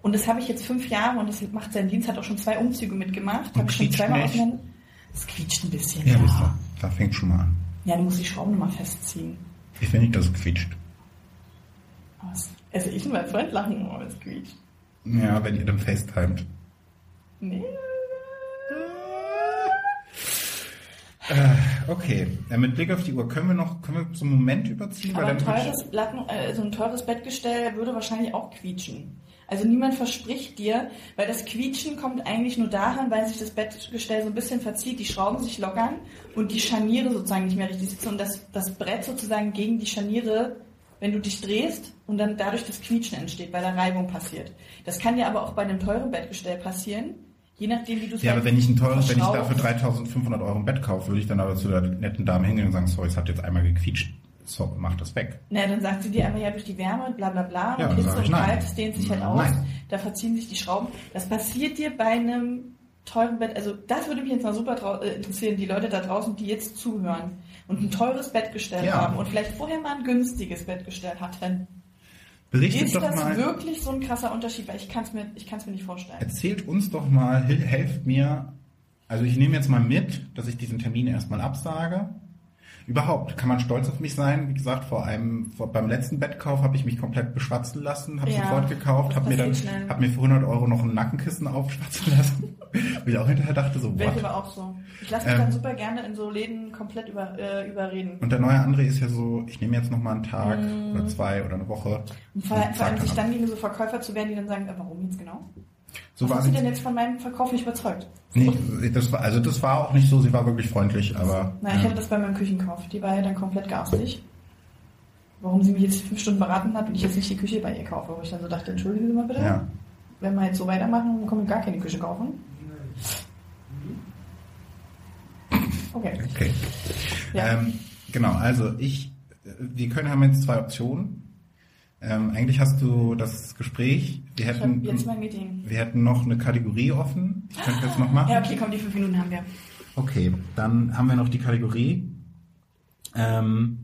Und das habe ich jetzt fünf Jahre und das macht seinen Dienst, hat auch schon zwei Umzüge mitgemacht. Habe ich schon zweimal auseinander. Das quietscht ein bisschen, Ja, ja. wisst ihr, da fängt schon mal an. Ja, du musst die Schrauben nochmal festziehen. Ich will nicht, dass es quietscht. Also ich und mein Freund lachen, oh, es quietscht. Ja, wenn ihr dann FaceTimet. Nee. Äh, okay, äh, mit Blick auf die Uhr können wir noch, können wir so einen Moment überziehen? Aber ein teures, Latten, äh, so ein teures Bettgestell würde wahrscheinlich auch quietschen. Also niemand verspricht dir, weil das Quietschen kommt eigentlich nur daran, weil sich das Bettgestell so ein bisschen verzieht, die Schrauben sich lockern und die Scharniere sozusagen nicht mehr richtig sitzen und das, das Brett sozusagen gegen die Scharniere, wenn du dich drehst und dann dadurch das Quietschen entsteht, weil da Reibung passiert. Das kann dir aber auch bei einem teuren Bettgestell passieren, je nachdem wie du es Ja, halt aber wenn ich ein teures, wenn ich dafür 3500 Euro ein Bett kaufe, würde ich dann aber zu der netten Dame hingehen und sagen, sorry, es hat jetzt einmal gequietscht. So, mach das weg. Na, dann sagt sie dir einfach ja durch die Wärme, bla bla bla, Ja, und Hitze und. Kalt, das dehnt sich halt aus, Nein. da verziehen sich die Schrauben. Das passiert dir bei einem teuren Bett, also das würde mich jetzt mal super äh, interessieren, die Leute da draußen, die jetzt zuhören und ein teures Bettgestell Ja. haben und vielleicht vorher mal ein günstiges Bettgestell hatten. Berichtet Ist doch das mal, wirklich so ein krasser Unterschied? Weil ich kann es mir, ich mir nicht vorstellen. erzählt uns doch mal, helft mir. Also ich nehme jetzt mal mit, dass ich diesen Termin erstmal absage. Überhaupt kann man stolz auf mich sein. Wie gesagt, vor einem, vor, beim letzten Bettkauf habe ich mich komplett beschwatzen lassen, habe Ja, sofort gekauft, habe mir dann, habe mir für 100 Euro noch ein Nackenkissen aufschwatzen (laughs) lassen. Wo ich auch hinterher dachte so, Wäre ich aber auch so. Ich lasse mich Ähm. dann super gerne in so Läden komplett über, äh, überreden. Und der neue André ist ja so, ich nehme jetzt noch mal einen Tag oder zwei oder eine Woche. Mm. Und vor, und vor allem sich dann gegen so Verkäufer zu werden, die dann sagen, äh, warum jetzt genau? So Was war sie. denn jetzt von meinem Verkauf nicht überzeugt? Nee, das war, also das war auch nicht so, sie war wirklich freundlich, aber. Nein, ich hatte das bei meinem Küchenkauf. Die war ja dann komplett garstig. Warum sie mich jetzt fünf Stunden beraten hat und ich jetzt nicht die Küche bei ihr kaufe. Wo ich dann so dachte, entschuldigen Sie mal bitte. ja. Wenn wir jetzt so weitermachen, dann können wir gar keine Küche kaufen. Okay. Okay. Ja. Ähm, genau, also ich, wir können haben jetzt zwei Optionen. Ähm, eigentlich hast du das Gespräch. Wir hätten, jetzt mein Meeting. wir hätten noch eine Kategorie offen. Ich könnte jetzt noch machen. Ja, okay, komm, die fünf Minuten haben wir. Okay, dann haben wir noch die Kategorie. Ähm,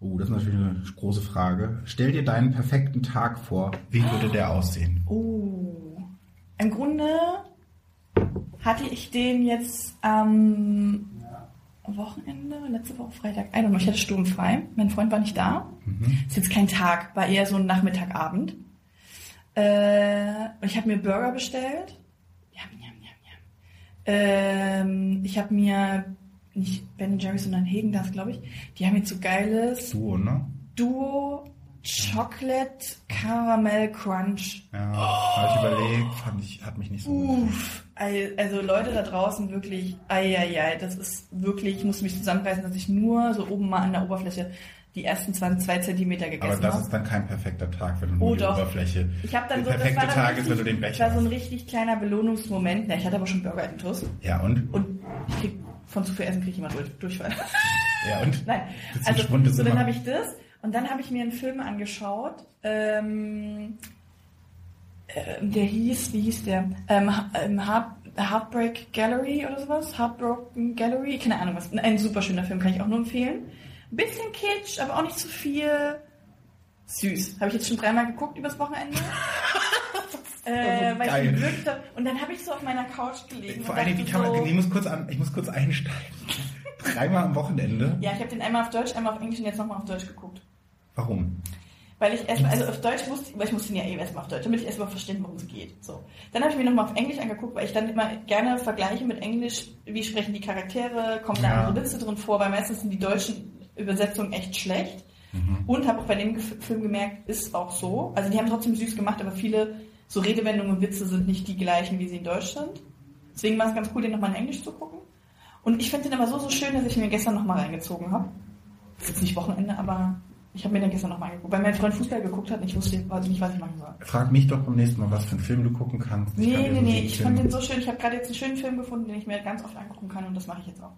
oh, das ist natürlich eine große Frage. Stell dir deinen perfekten Tag vor. Wie würde der aussehen? Oh. Im Grunde hatte ich den jetzt am Wochenende, letzte Woche Freitag, I don't know, ich hatte sturmfrei. Mein Freund war nicht da. Ist jetzt kein Tag, war eher so ein Nachmittagabend. Äh, und ich habe mir Burger bestellt. Yum, yum, yum, yum. Ähm, ich habe mir nicht Ben Jerry's, sondern Hegen das, glaube ich. Die haben jetzt so geiles Duo, ne? Duo Chocolate Caramel Crunch. Ja, habe ich überlegt, fand ich, hat mich nicht so gut. Uff, also Leute da draußen wirklich, eieiei, das ist wirklich, ich muss mich zusammenreißen, dass ich nur so oben mal an der Oberfläche die ersten 20, zwei Zentimeter Aber gegessen das habe. ist dann kein perfekter Tag, wenn du nur Oh, die doch. Oberfläche. Ich habe dann Der so, das perfekte war dann Tag ist, wenn du den Becher das war so ein richtig kleiner Belohnungsmoment. Ja, ich hatte aber schon Burger intus Ja, und? und ich krieg von zu viel Essen kriege ich immer durch, Durchfall. Ja, und? (laughs) Nein, Das also so dann habe ich das und dann habe ich mir einen Film angeschaut, ähm, äh, der hieß, wie hieß der? Ähm, Ha- ähm, Heart, Heartbreak Gallery oder sowas? Heartbroken Gallery? Keine Ahnung was. Ein super schöner Film, kann ich auch nur empfehlen. Ein bisschen kitsch, aber auch nicht zu viel. Süß. Habe ich jetzt schon dreimal geguckt übers Wochenende. (laughs) äh, weil geil. ich wirklich, da- und dann habe ich so auf meiner Couch gelegen. Vor Dingen, wie kann man, so, ich muss kurz an, ich muss kurz einsteigen. (laughs) Dreimal am Wochenende. Ja, ich habe den einmal auf Deutsch, einmal auf Englisch und jetzt nochmal auf Deutsch geguckt. Warum? Weil ich erstmal, also auf Deutsch wusste, weil ich musste ihn ja eh erstmal auf Deutsch, damit ich erstmal verstehen, worum es geht. So. Dann habe ich mir nochmal auf Englisch angeguckt, weil ich dann immer gerne vergleiche mit Englisch, wie sprechen die Charaktere, kommen da Ja. andere Witze drin vor, weil meistens sind die deutschen Übersetzungen echt schlecht. Und habe auch bei dem Film gemerkt, ist auch so. Also die haben trotzdem süß gemacht, aber viele so Redewendungen und Witze sind nicht die gleichen, wie sie in Deutsch sind. Deswegen war es ganz cool, den nochmal in Englisch zu gucken. Und ich finde den aber so, so schön, dass ich mir gestern nochmal reingezogen habe. Ist jetzt nicht Wochenende, aber ich habe mir den gestern nochmal angeguckt. Weil mein Freund Fußball geguckt hat und ich wusste weiß nicht, was ich machen soll. Frag mich doch beim nächsten Mal, was für einen Film du gucken kannst. Ich Nee, nee, nee, ich Film- fand den so schön. Ich habe gerade jetzt einen schönen Film gefunden, den ich mir ganz oft angucken kann und das mache ich jetzt auch.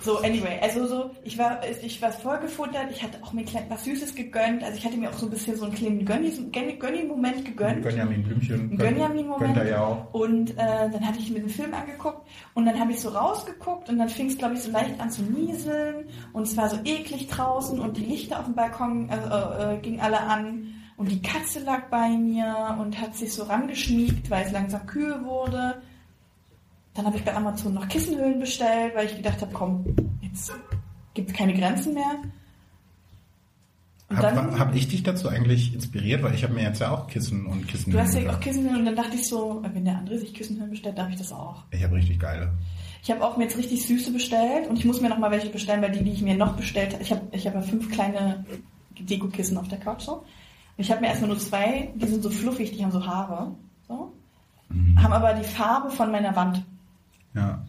So, anyway, also so, ich war, ich war voll gefuttert, ich hatte auch mir klein, was Süßes gegönnt, also ich hatte mir auch so ein bisschen so einen kleinen Gönni- Gönni- Gönni-Moment gegönnt. Gönjamin Blümchen. Gönjamin-Moment. Gönnt ja auch. Und äh, dann hatte ich mir den Film angeguckt und dann habe ich so rausgeguckt und dann fing es, glaube ich, so leicht an zu nieseln und es war so eklig draußen und die Lichter auf dem Balkon äh, äh, gingen alle an und die Katze lag bei mir und hat sich so rangeschmiegt, weil es langsam kühl wurde. Dann habe ich bei Amazon noch Kissenhöhlen bestellt, weil ich gedacht habe, komm, jetzt gibt es keine Grenzen mehr. Habe hab ich dich dazu eigentlich inspiriert? Weil ich habe mir jetzt ja auch Kissen und Kissen. du hast ja auch Kissenhöhlen und dann dachte ich so, wenn der andere sich Kissenhöhlen bestellt, darf ich das auch. Ich habe richtig geile. Ich habe auch mir jetzt richtig süße bestellt und ich muss mir noch mal welche bestellen, weil die, die ich mir noch bestellt habe, ich habe ich hab ja fünf kleine Dekokissen auf der Couch so. Und ich habe mir erstmal nur zwei, die sind so fluffig, die haben so Haare, so. Haben aber die Farbe von meiner Wand. Ja.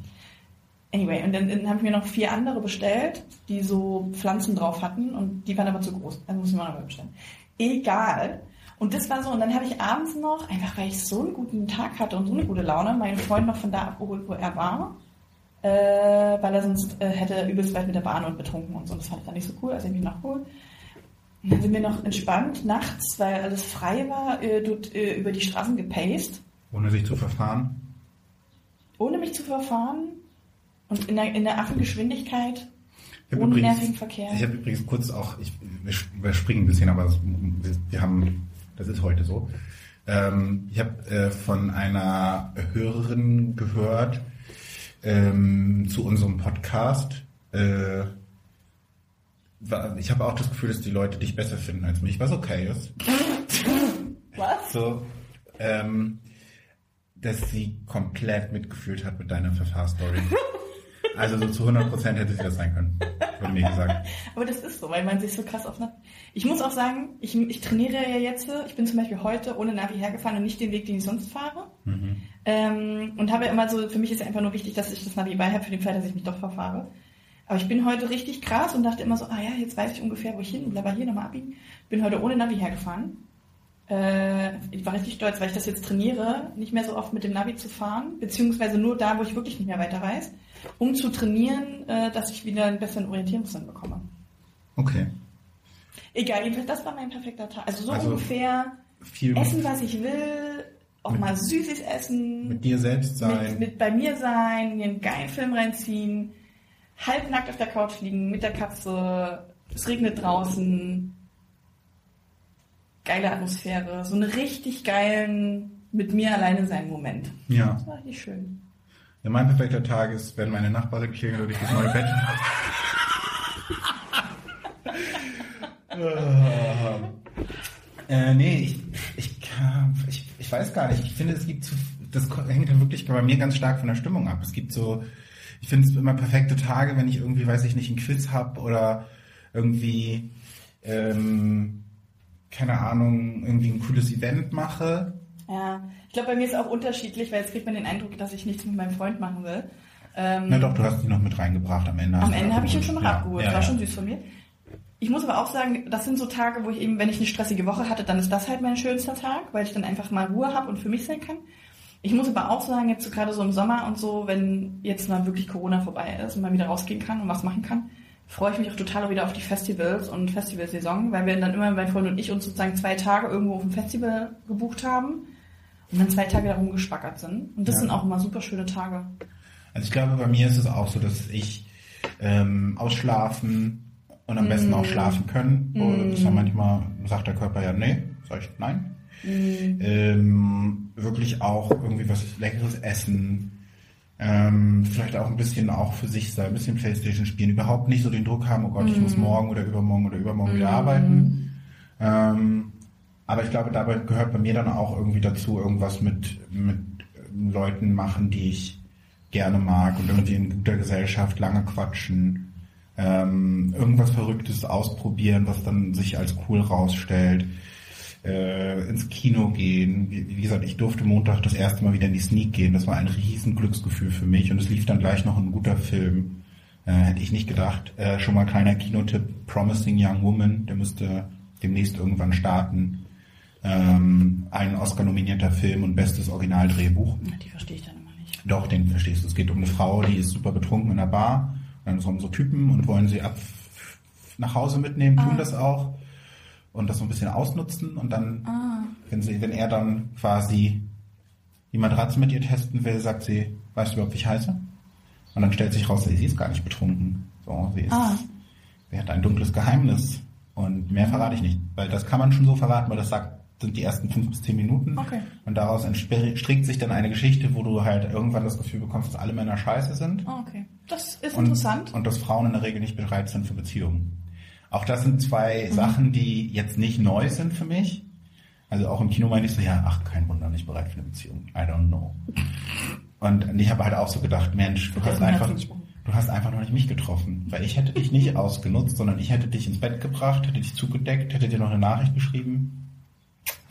Anyway, und dann, dann habe ich mir noch vier andere bestellt, die so Pflanzen drauf hatten und die waren aber zu groß. Also muss ich mal noch bestellen. Egal. Und das war so, und dann habe ich abends noch, einfach weil ich so einen guten Tag hatte und so eine gute Laune, meinen Freund noch von da abgeholt, wo er war. Äh, weil er sonst äh, hätte übelst weit mit der Bahn und betrunken und so. Das fand ich dann nicht so cool, also ich mich nachgeholt. Und dann sind wir noch entspannt nachts, weil alles frei war, äh, dort, äh, über die Straßen gepaced, Ohne sich zu verfahren. Ohne mich zu verfahren und in der, in der Affengeschwindigkeit. Ich Ohne übrigens- nervigen Verkehr. Ich habe übrigens kurz auch, ich, wir springen ein bisschen, aber das, wir, wir haben, das ist heute so. Ähm, ich habe äh, von einer Hörerin gehört ähm, zu unserem Podcast. Äh, war- ich habe auch das Gefühl, dass die Leute dich besser finden als mich, was okay ist. (laughs) Was? So, ähm, dass sie komplett mitgefühlt hat mit deiner Verfahrstory. (laughs) Also so zu 100% hätte sie das sein können, wurde mir gesagt. Aber das ist so, weil man sich so krass auf Ich muss auch sagen, ich, ich trainiere ja jetzt, ich bin zum Beispiel heute ohne Navi hergefahren und nicht den Weg, den ich sonst fahre. Ähm, und habe ja immer so, für mich ist ja einfach nur wichtig, dass ich das Navi bei habe, für den Fall, dass ich mich doch verfahre. Aber ich bin heute richtig krass und dachte immer so, ah ja, jetzt weiß ich ungefähr, wo ich hin und aber hier nochmal abbiegen. Bin heute ohne Navi hergefahren. Äh, ich war richtig stolz, weil ich das jetzt trainiere, nicht mehr so oft mit dem Navi zu fahren, beziehungsweise nur da, wo ich wirklich nicht mehr weiter weiß. um zu trainieren, äh, dass ich wieder einen besseren Orientierungssinn bekomme. Okay. Egal, jedenfalls, das war mein perfekter Tag. Also so Also ungefähr Viel essen, was ich will, auch Mit- mal Süßes essen, mit dir selbst sein. mit, mit bei mir sein, mir einen geilen Film reinziehen, halbnackt auf der Couch liegen mit der Katze, es regnet draußen, geile Atmosphäre, so einen richtig geilen mit mir alleine sein Moment. ja. Das war richtig schön. ja. Mein perfekter Tag ist, wenn meine Nachbarin klingelt und ich das neue Bett. (laughs) äh, nee, ich, ich, ich, ich weiß gar nicht. Ich finde, es gibt zu, das hängt ja wirklich bei mir ganz stark von der Stimmung ab. Es gibt so, ich finde es immer perfekte Tage, wenn ich irgendwie, weiß ich nicht, ein Quiz hab oder irgendwie, ähm, keine Ahnung, irgendwie ein cooles Event mache. Ja, ich glaube, bei mir ist auch unterschiedlich, weil jetzt kriegt man den Eindruck, dass ich nichts mit meinem Freund machen will. Ähm, Na doch, du hast die noch mit reingebracht am Ende. Am du Ende habe ich ihn schon noch Ja, abgeholt. ja, war ja. schon süß von mir. Ich muss aber auch sagen, das sind so Tage, wo ich eben, wenn ich eine stressige Woche hatte, dann ist das halt mein schönster Tag, weil ich dann einfach mal Ruhe habe und für mich sein kann. Ich muss aber auch sagen, jetzt so gerade so im Sommer und so, wenn jetzt mal wirklich Corona vorbei ist und man wieder rausgehen kann und was machen kann, freue ich mich auch total wieder auf die Festivals und Festivalsaison, weil wir dann immer, mein Freund und ich, uns sozusagen zwei Tage irgendwo auf dem Festival gebucht haben und dann zwei Tage da rumgespackert sind. Und das Ja. sind auch immer super schöne Tage. Also ich glaube, bei mir ist es auch so, dass ich ähm, ausschlafen und am besten auch schlafen können. Und das ist ja manchmal sagt der Körper ja, nee, sag ich nein. Ähm, wirklich auch irgendwie was Leckeres essen. Ähm, vielleicht auch ein bisschen auch für sich sein, ein bisschen Playstation spielen, überhaupt nicht so den Druck haben, oh Gott, ich muss morgen oder übermorgen oder übermorgen wieder arbeiten. Ähm, aber ich glaube, dabei gehört bei mir dann auch irgendwie dazu, irgendwas mit, mit Leuten machen, die ich gerne mag und irgendwie in guter Gesellschaft lange quatschen, ähm, irgendwas Verrücktes ausprobieren, was dann sich als cool rausstellt, äh, ins Kino gehen. Wie, wie gesagt, ich durfte Montag das erste Mal wieder in die Sneak gehen. Das war ein riesen Glücksgefühl für mich und es lief dann gleich noch ein guter Film. Äh, hätte ich nicht gedacht. Äh, schon mal kleiner Kinotipp, Promising Young Woman, der müsste demnächst irgendwann starten. Ähm, ein Oscar-nominierter Film und bestes Originaldrehbuch. Die verstehe ich dann immer nicht. Doch, den verstehst du. Es geht um eine Frau, die ist super betrunken in einer Bar. Dann kommen so Typen und wollen sie ab nach Hause mitnehmen, tun Ah. das auch. Und das so ein bisschen ausnutzen. Und dann, Ah. wenn sie, wenn er dann quasi die Matratze mit ihr testen will, sagt sie, weißt du überhaupt, wie ich heiße? Und dann stellt sich raus, sie ist gar nicht betrunken. So, sie ist, Ah. sie hat ein dunkles Geheimnis. Und mehr verrate ich nicht. Weil das kann man schon so verraten, weil das sagt, sind die ersten fünf bis zehn Minuten. Okay. Und daraus entstrickt sich dann eine Geschichte, wo du halt irgendwann das Gefühl bekommst, dass alle Männer scheiße sind. Ah, okay. Das ist Und, interessant. und dass Frauen in der Regel nicht bereit sind für Beziehungen. Auch das sind zwei. Sachen, die jetzt nicht neu sind für mich. Also auch im Kino meine ich so, ja, ach, kein Wunder, nicht bereit für eine Beziehung. I don't know. Und ich habe halt auch so gedacht, Mensch, du hast einfach, du hast einfach noch nicht mich getroffen. Weil ich hätte dich nicht ausgenutzt, sondern ich hätte dich ins Bett gebracht, hätte dich zugedeckt, hätte dir noch eine Nachricht geschrieben.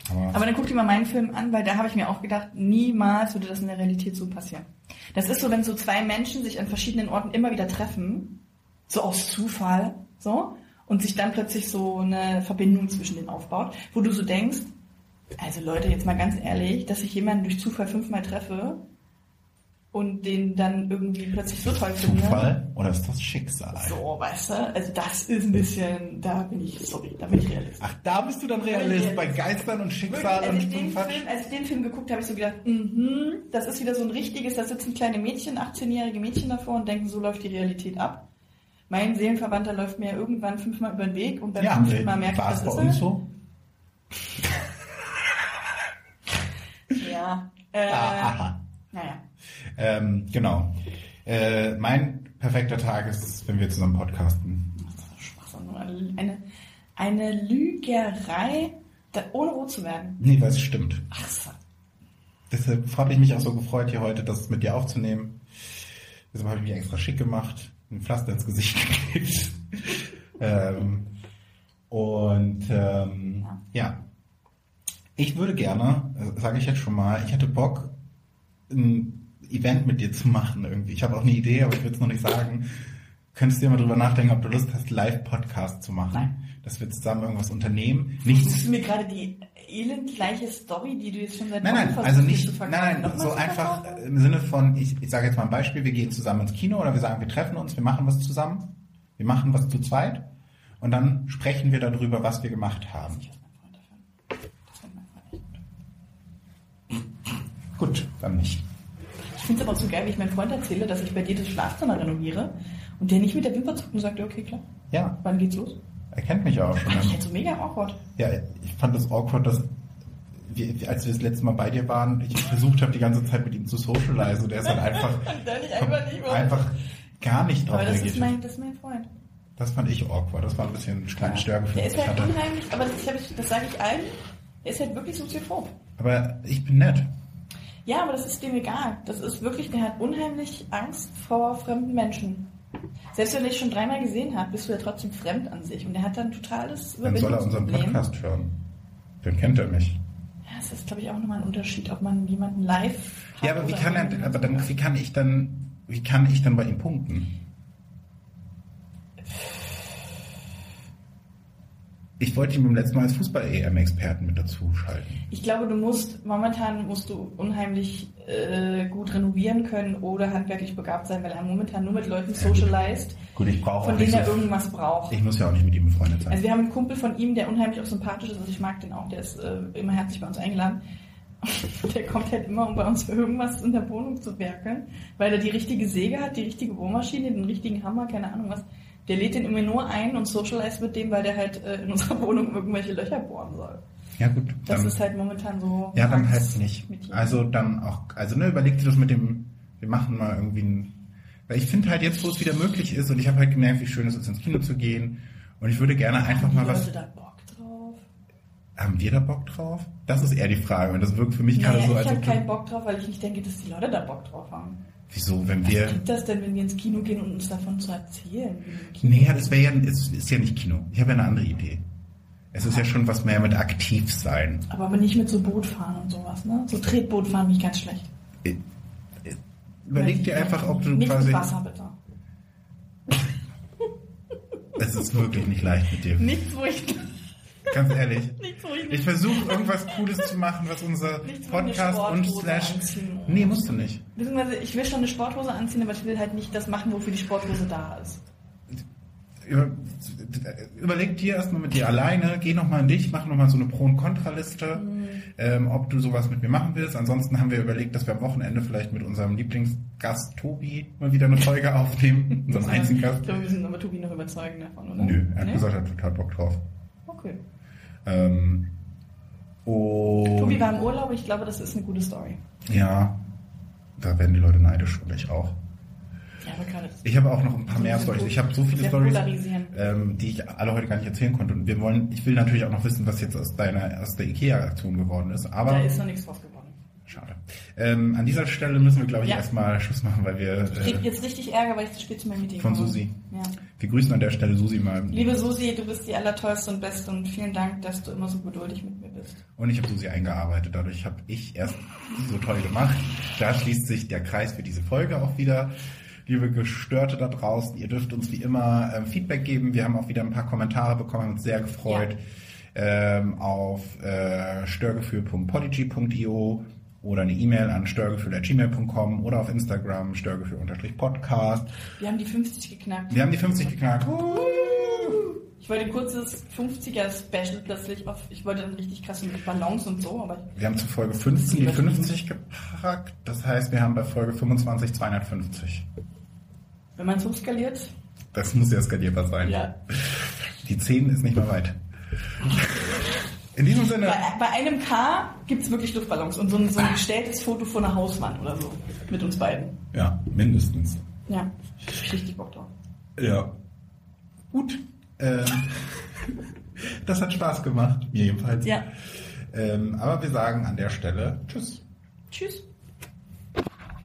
Aber, Aber dann guck dir mal meinen Film an, weil da habe ich mir auch gedacht, niemals würde das in der Realität so passieren. Das ist so, wenn so zwei Menschen sich an verschiedenen Orten immer wieder treffen, so aus Zufall, so, und sich dann plötzlich so eine Verbindung zwischen denen aufbaut, wo du so denkst, also Leute, jetzt mal ganz ehrlich, dass ich jemanden durch Zufall fünfmal treffe und den dann irgendwie plötzlich so toll finde. Zufall oder ist das Schicksal? So, weißt du, also das ist ein bisschen, da bin ich, sorry, da bin ich Realist. Ach, da bist du dann Realist bei Geistern und Wirklich, Schicksal als, und ich den. Film, als ich den Film geguckt habe, habe ich so gedacht, mhm, das ist wieder so ein richtiges, da sitzen kleine Mädchen, 18-jährige Mädchen davor und denken, so läuft die Realität ab. Mein Seelenverwandter läuft mir irgendwann fünfmal über den Weg und beim Ja, fünften Mal merke ich, das bei ist uns er. so? (laughs) Ja. Äh, Ah. Naja. Ähm, genau. Äh, mein perfekter Tag ist, wenn wir zusammen podcasten. Eine, eine Lügerei, da, ohne rot zu werden. Nee, weil es stimmt. Ach so. Deshalb habe ich mich auch so gefreut, hier heute das mit dir aufzunehmen. Deshalb habe ich mich extra schick gemacht, ein Pflaster ins Gesicht (laughs) geklebt. ähm, und ähm, ja. Ich würde gerne, sage ich jetzt schon mal, ich hätte Bock, ein Event mit dir zu machen irgendwie. Ich habe auch eine Idee, aber ich will es noch nicht sagen. Könntest du dir mal drüber nachdenken, ob du Lust hast, Live-Podcast zu machen? Nein. Dass wir zusammen irgendwas unternehmen. Nichts. Nichts. Ist mir gerade die elendgleiche Story, die du jetzt schon seit Nein, nein, also versuchst, nicht, zu nein, nein, so einfach verkaufen? im Sinne von, ich, ich sage jetzt mal ein Beispiel, wir gehen zusammen ins Kino oder wir sagen, wir treffen uns, wir machen was zusammen, wir machen was zu zweit und dann sprechen wir darüber, was wir gemacht haben. Das nicht. Gut, dann nicht. Ich finde es aber so geil, wie ich meinem Freund erzähle, dass ich bei dir das Schlafzimmer renoviere und der nicht mit der Wimper zuckt und sagt, okay, klar. Ja, Wann geht's los? Er kennt mich ja auch schon. Fand ich halt so mega awkward. Ja, ich fand das awkward, dass wir, als wir das letzte Mal bei dir waren, ich versucht habe, die ganze Zeit mit ihm zu socialisen und er ist halt einfach, (laughs) Der einfach einfach gar nicht drauf Aber das ist, mein, das ist mein Freund. Das fand ich awkward. Das war ein bisschen ein kleines Störgefühl. Der ist das halt unheimlich, aber das, ich- das sage ich allen, er ist halt wirklich soziophob. Aber ich bin nett. Ja, aber das ist dem egal. Das ist wirklich, der hat unheimlich Angst vor fremden Menschen. Selbst wenn er dich schon dreimal gesehen hat, bist du ja trotzdem fremd an sich. Und er hat dann totales Dann soll er unseren. Podcast hören. Dann kennt er mich. Ja, das ist, glaube ich, auch nochmal ein Unterschied, ob man jemanden live Ja, aber wie kann er, aber dann, wie kann ich dann, wie kann ich dann bei ihm punkten? Ich wollte ihn beim letzten Mal als Fußball-EM-Experten mit dazu schalten. Ich glaube, du musst, momentan musst du unheimlich äh, gut renovieren können oder handwerklich begabt sein, weil er momentan nur mit Leuten socialized, Gut, ich brauche von denen er so, irgendwas braucht. Ich muss ja auch nicht mit ihm befreundet sein. Also wir haben einen Kumpel von ihm, der unheimlich auch sympathisch ist, also ich mag den auch, der ist äh, immer herzlich bei uns eingeladen. (laughs) Der kommt halt immer, um bei uns für irgendwas in der Wohnung zu werkeln, weil er die richtige Säge hat, die richtige Bohrmaschine, den richtigen Hammer, keine Ahnung was. Der lädt den immer nur ein und socialize mit dem, weil der halt äh, in unserer (laughs) Wohnung irgendwelche Löcher bohren soll. ja gut, Das dann, ist halt momentan so. ja dann halt nicht. Also dann auch, also ne, überleg dir das mit dem, wir machen mal irgendwie ein, weil ich finde halt jetzt, wo es wieder möglich ist und ich habe halt gemerkt, wie schön es ist, ins Kino zu gehen und ich würde gerne einfach Haben mal was, da Bock drauf? haben wir da Bock drauf? Das ist eher die Frage und das wirkt für mich gerade Naja, so, ich als habe ob keinen Bock drauf, weil ich nicht denke, dass die Leute da Bock drauf haben. Wieso, wenn Was wir, bringt das denn, wenn wir ins Kino gehen und uns davon zu erzählen? nee, das wäre ja, es ist ja nicht Kino. Ich habe ja eine andere Idee. Es ist ja schon was mehr mit aktiv sein. Aber, aber nicht mit so Bootfahren und sowas, ne? So Tretbootfahren bin ich ganz schlecht. Überleg dir einfach, ob du nicht quasi, Mit Wasser, bitte. (laughs) es ist wirklich nicht leicht mit dir. Nichts, wo ich, Ganz ehrlich. (laughs) wo ich Ich versuche irgendwas Cooles zu machen, was unser ich eine Podcast und slash. anziehen. Nee, musst du nicht. Beziehungsweise, ich will schon eine Sporthose anziehen, aber ich will halt nicht das machen, wofür die Sporthose da ist. Über, überleg dir erstmal mit dir alleine, geh nochmal in dich, mach nochmal so eine Pro- und Kontraliste, Mhm. ähm, ob du sowas mit mir machen willst. Ansonsten haben wir überlegt, dass wir am Wochenende vielleicht mit unserem Lieblingsgast Tobi mal wieder eine Folge (laughs) aufnehmen, unserem einzigen Ich Gast. glaube, wir müssen aber Tobi noch überzeugen davon, oder? Nö, er hat Nee? gesagt, er hat total Bock drauf. Okay. Ähm, und Tobi war im Urlaub, ich glaube, das ist eine gute Story. ja, da werden die Leute neidisch und ich auch. Ja, aber gerade das. Ich habe auch noch ein paar So mehr Stories. Ich habe so viele Stories, ähm, die ich alle heute gar nicht erzählen konnte. Und wir wollen, ich will natürlich auch noch wissen, was jetzt aus deiner aus der IKEA-Aktion geworden ist. Aber Da ist noch nichts draus geworden. Schade. Ähm, an dieser Stelle müssen wir, glaube ich, Ja. erstmal Schluss machen, weil wir Ich krieg äh, jetzt richtig Ärger, weil ich zu spät zu meinem Meeting von komme. Susi. Ja. Wir grüßen an der Stelle Susi mal. Liebe Susi, du bist die allertollste und beste und vielen Dank, dass du immer so geduldig mit mir bist. Und ich habe Susi eingearbeitet. Dadurch habe ich erst so toll gemacht. Da schließt sich der Kreis für diese Folge auch wieder. Liebe Gestörte da draußen, ihr dürft uns wie immer ähm, Feedback geben. Wir haben auch wieder ein paar Kommentare bekommen, haben uns sehr gefreut. Ähm, auf äh, störgefühl.podigy.io oder eine E-Mail an störgefühl.gmail.com oder auf Instagram störgefühl-podcast. Wir haben die 50 geknackt. Wir haben die 50 geknackt. Ich wollte ein kurzes 50er-Special plötzlich auf. Ich wollte dann richtig krass mit Ballons und so, aber Wir haben zu Folge 15 die 50 gepackt. Das heißt, wir haben bei Folge 25 250. wenn man so skaliert, Das muss ja skalierbar sein. ja. Die 10 ist nicht mehr weit. (laughs) In diesem Sinne, Bei, bei einem K gibt es wirklich Luftballons und so ein, so ein gestelltes Foto von einer Hauswand oder so. Mit uns beiden. ja, mindestens. Ja. Richtig Bock drauf. Ja. Gut. Ähm, (laughs) das hat Spaß gemacht, mir jedenfalls. Ja. Ähm, aber wir sagen an der Stelle Tschüss. Tschüss.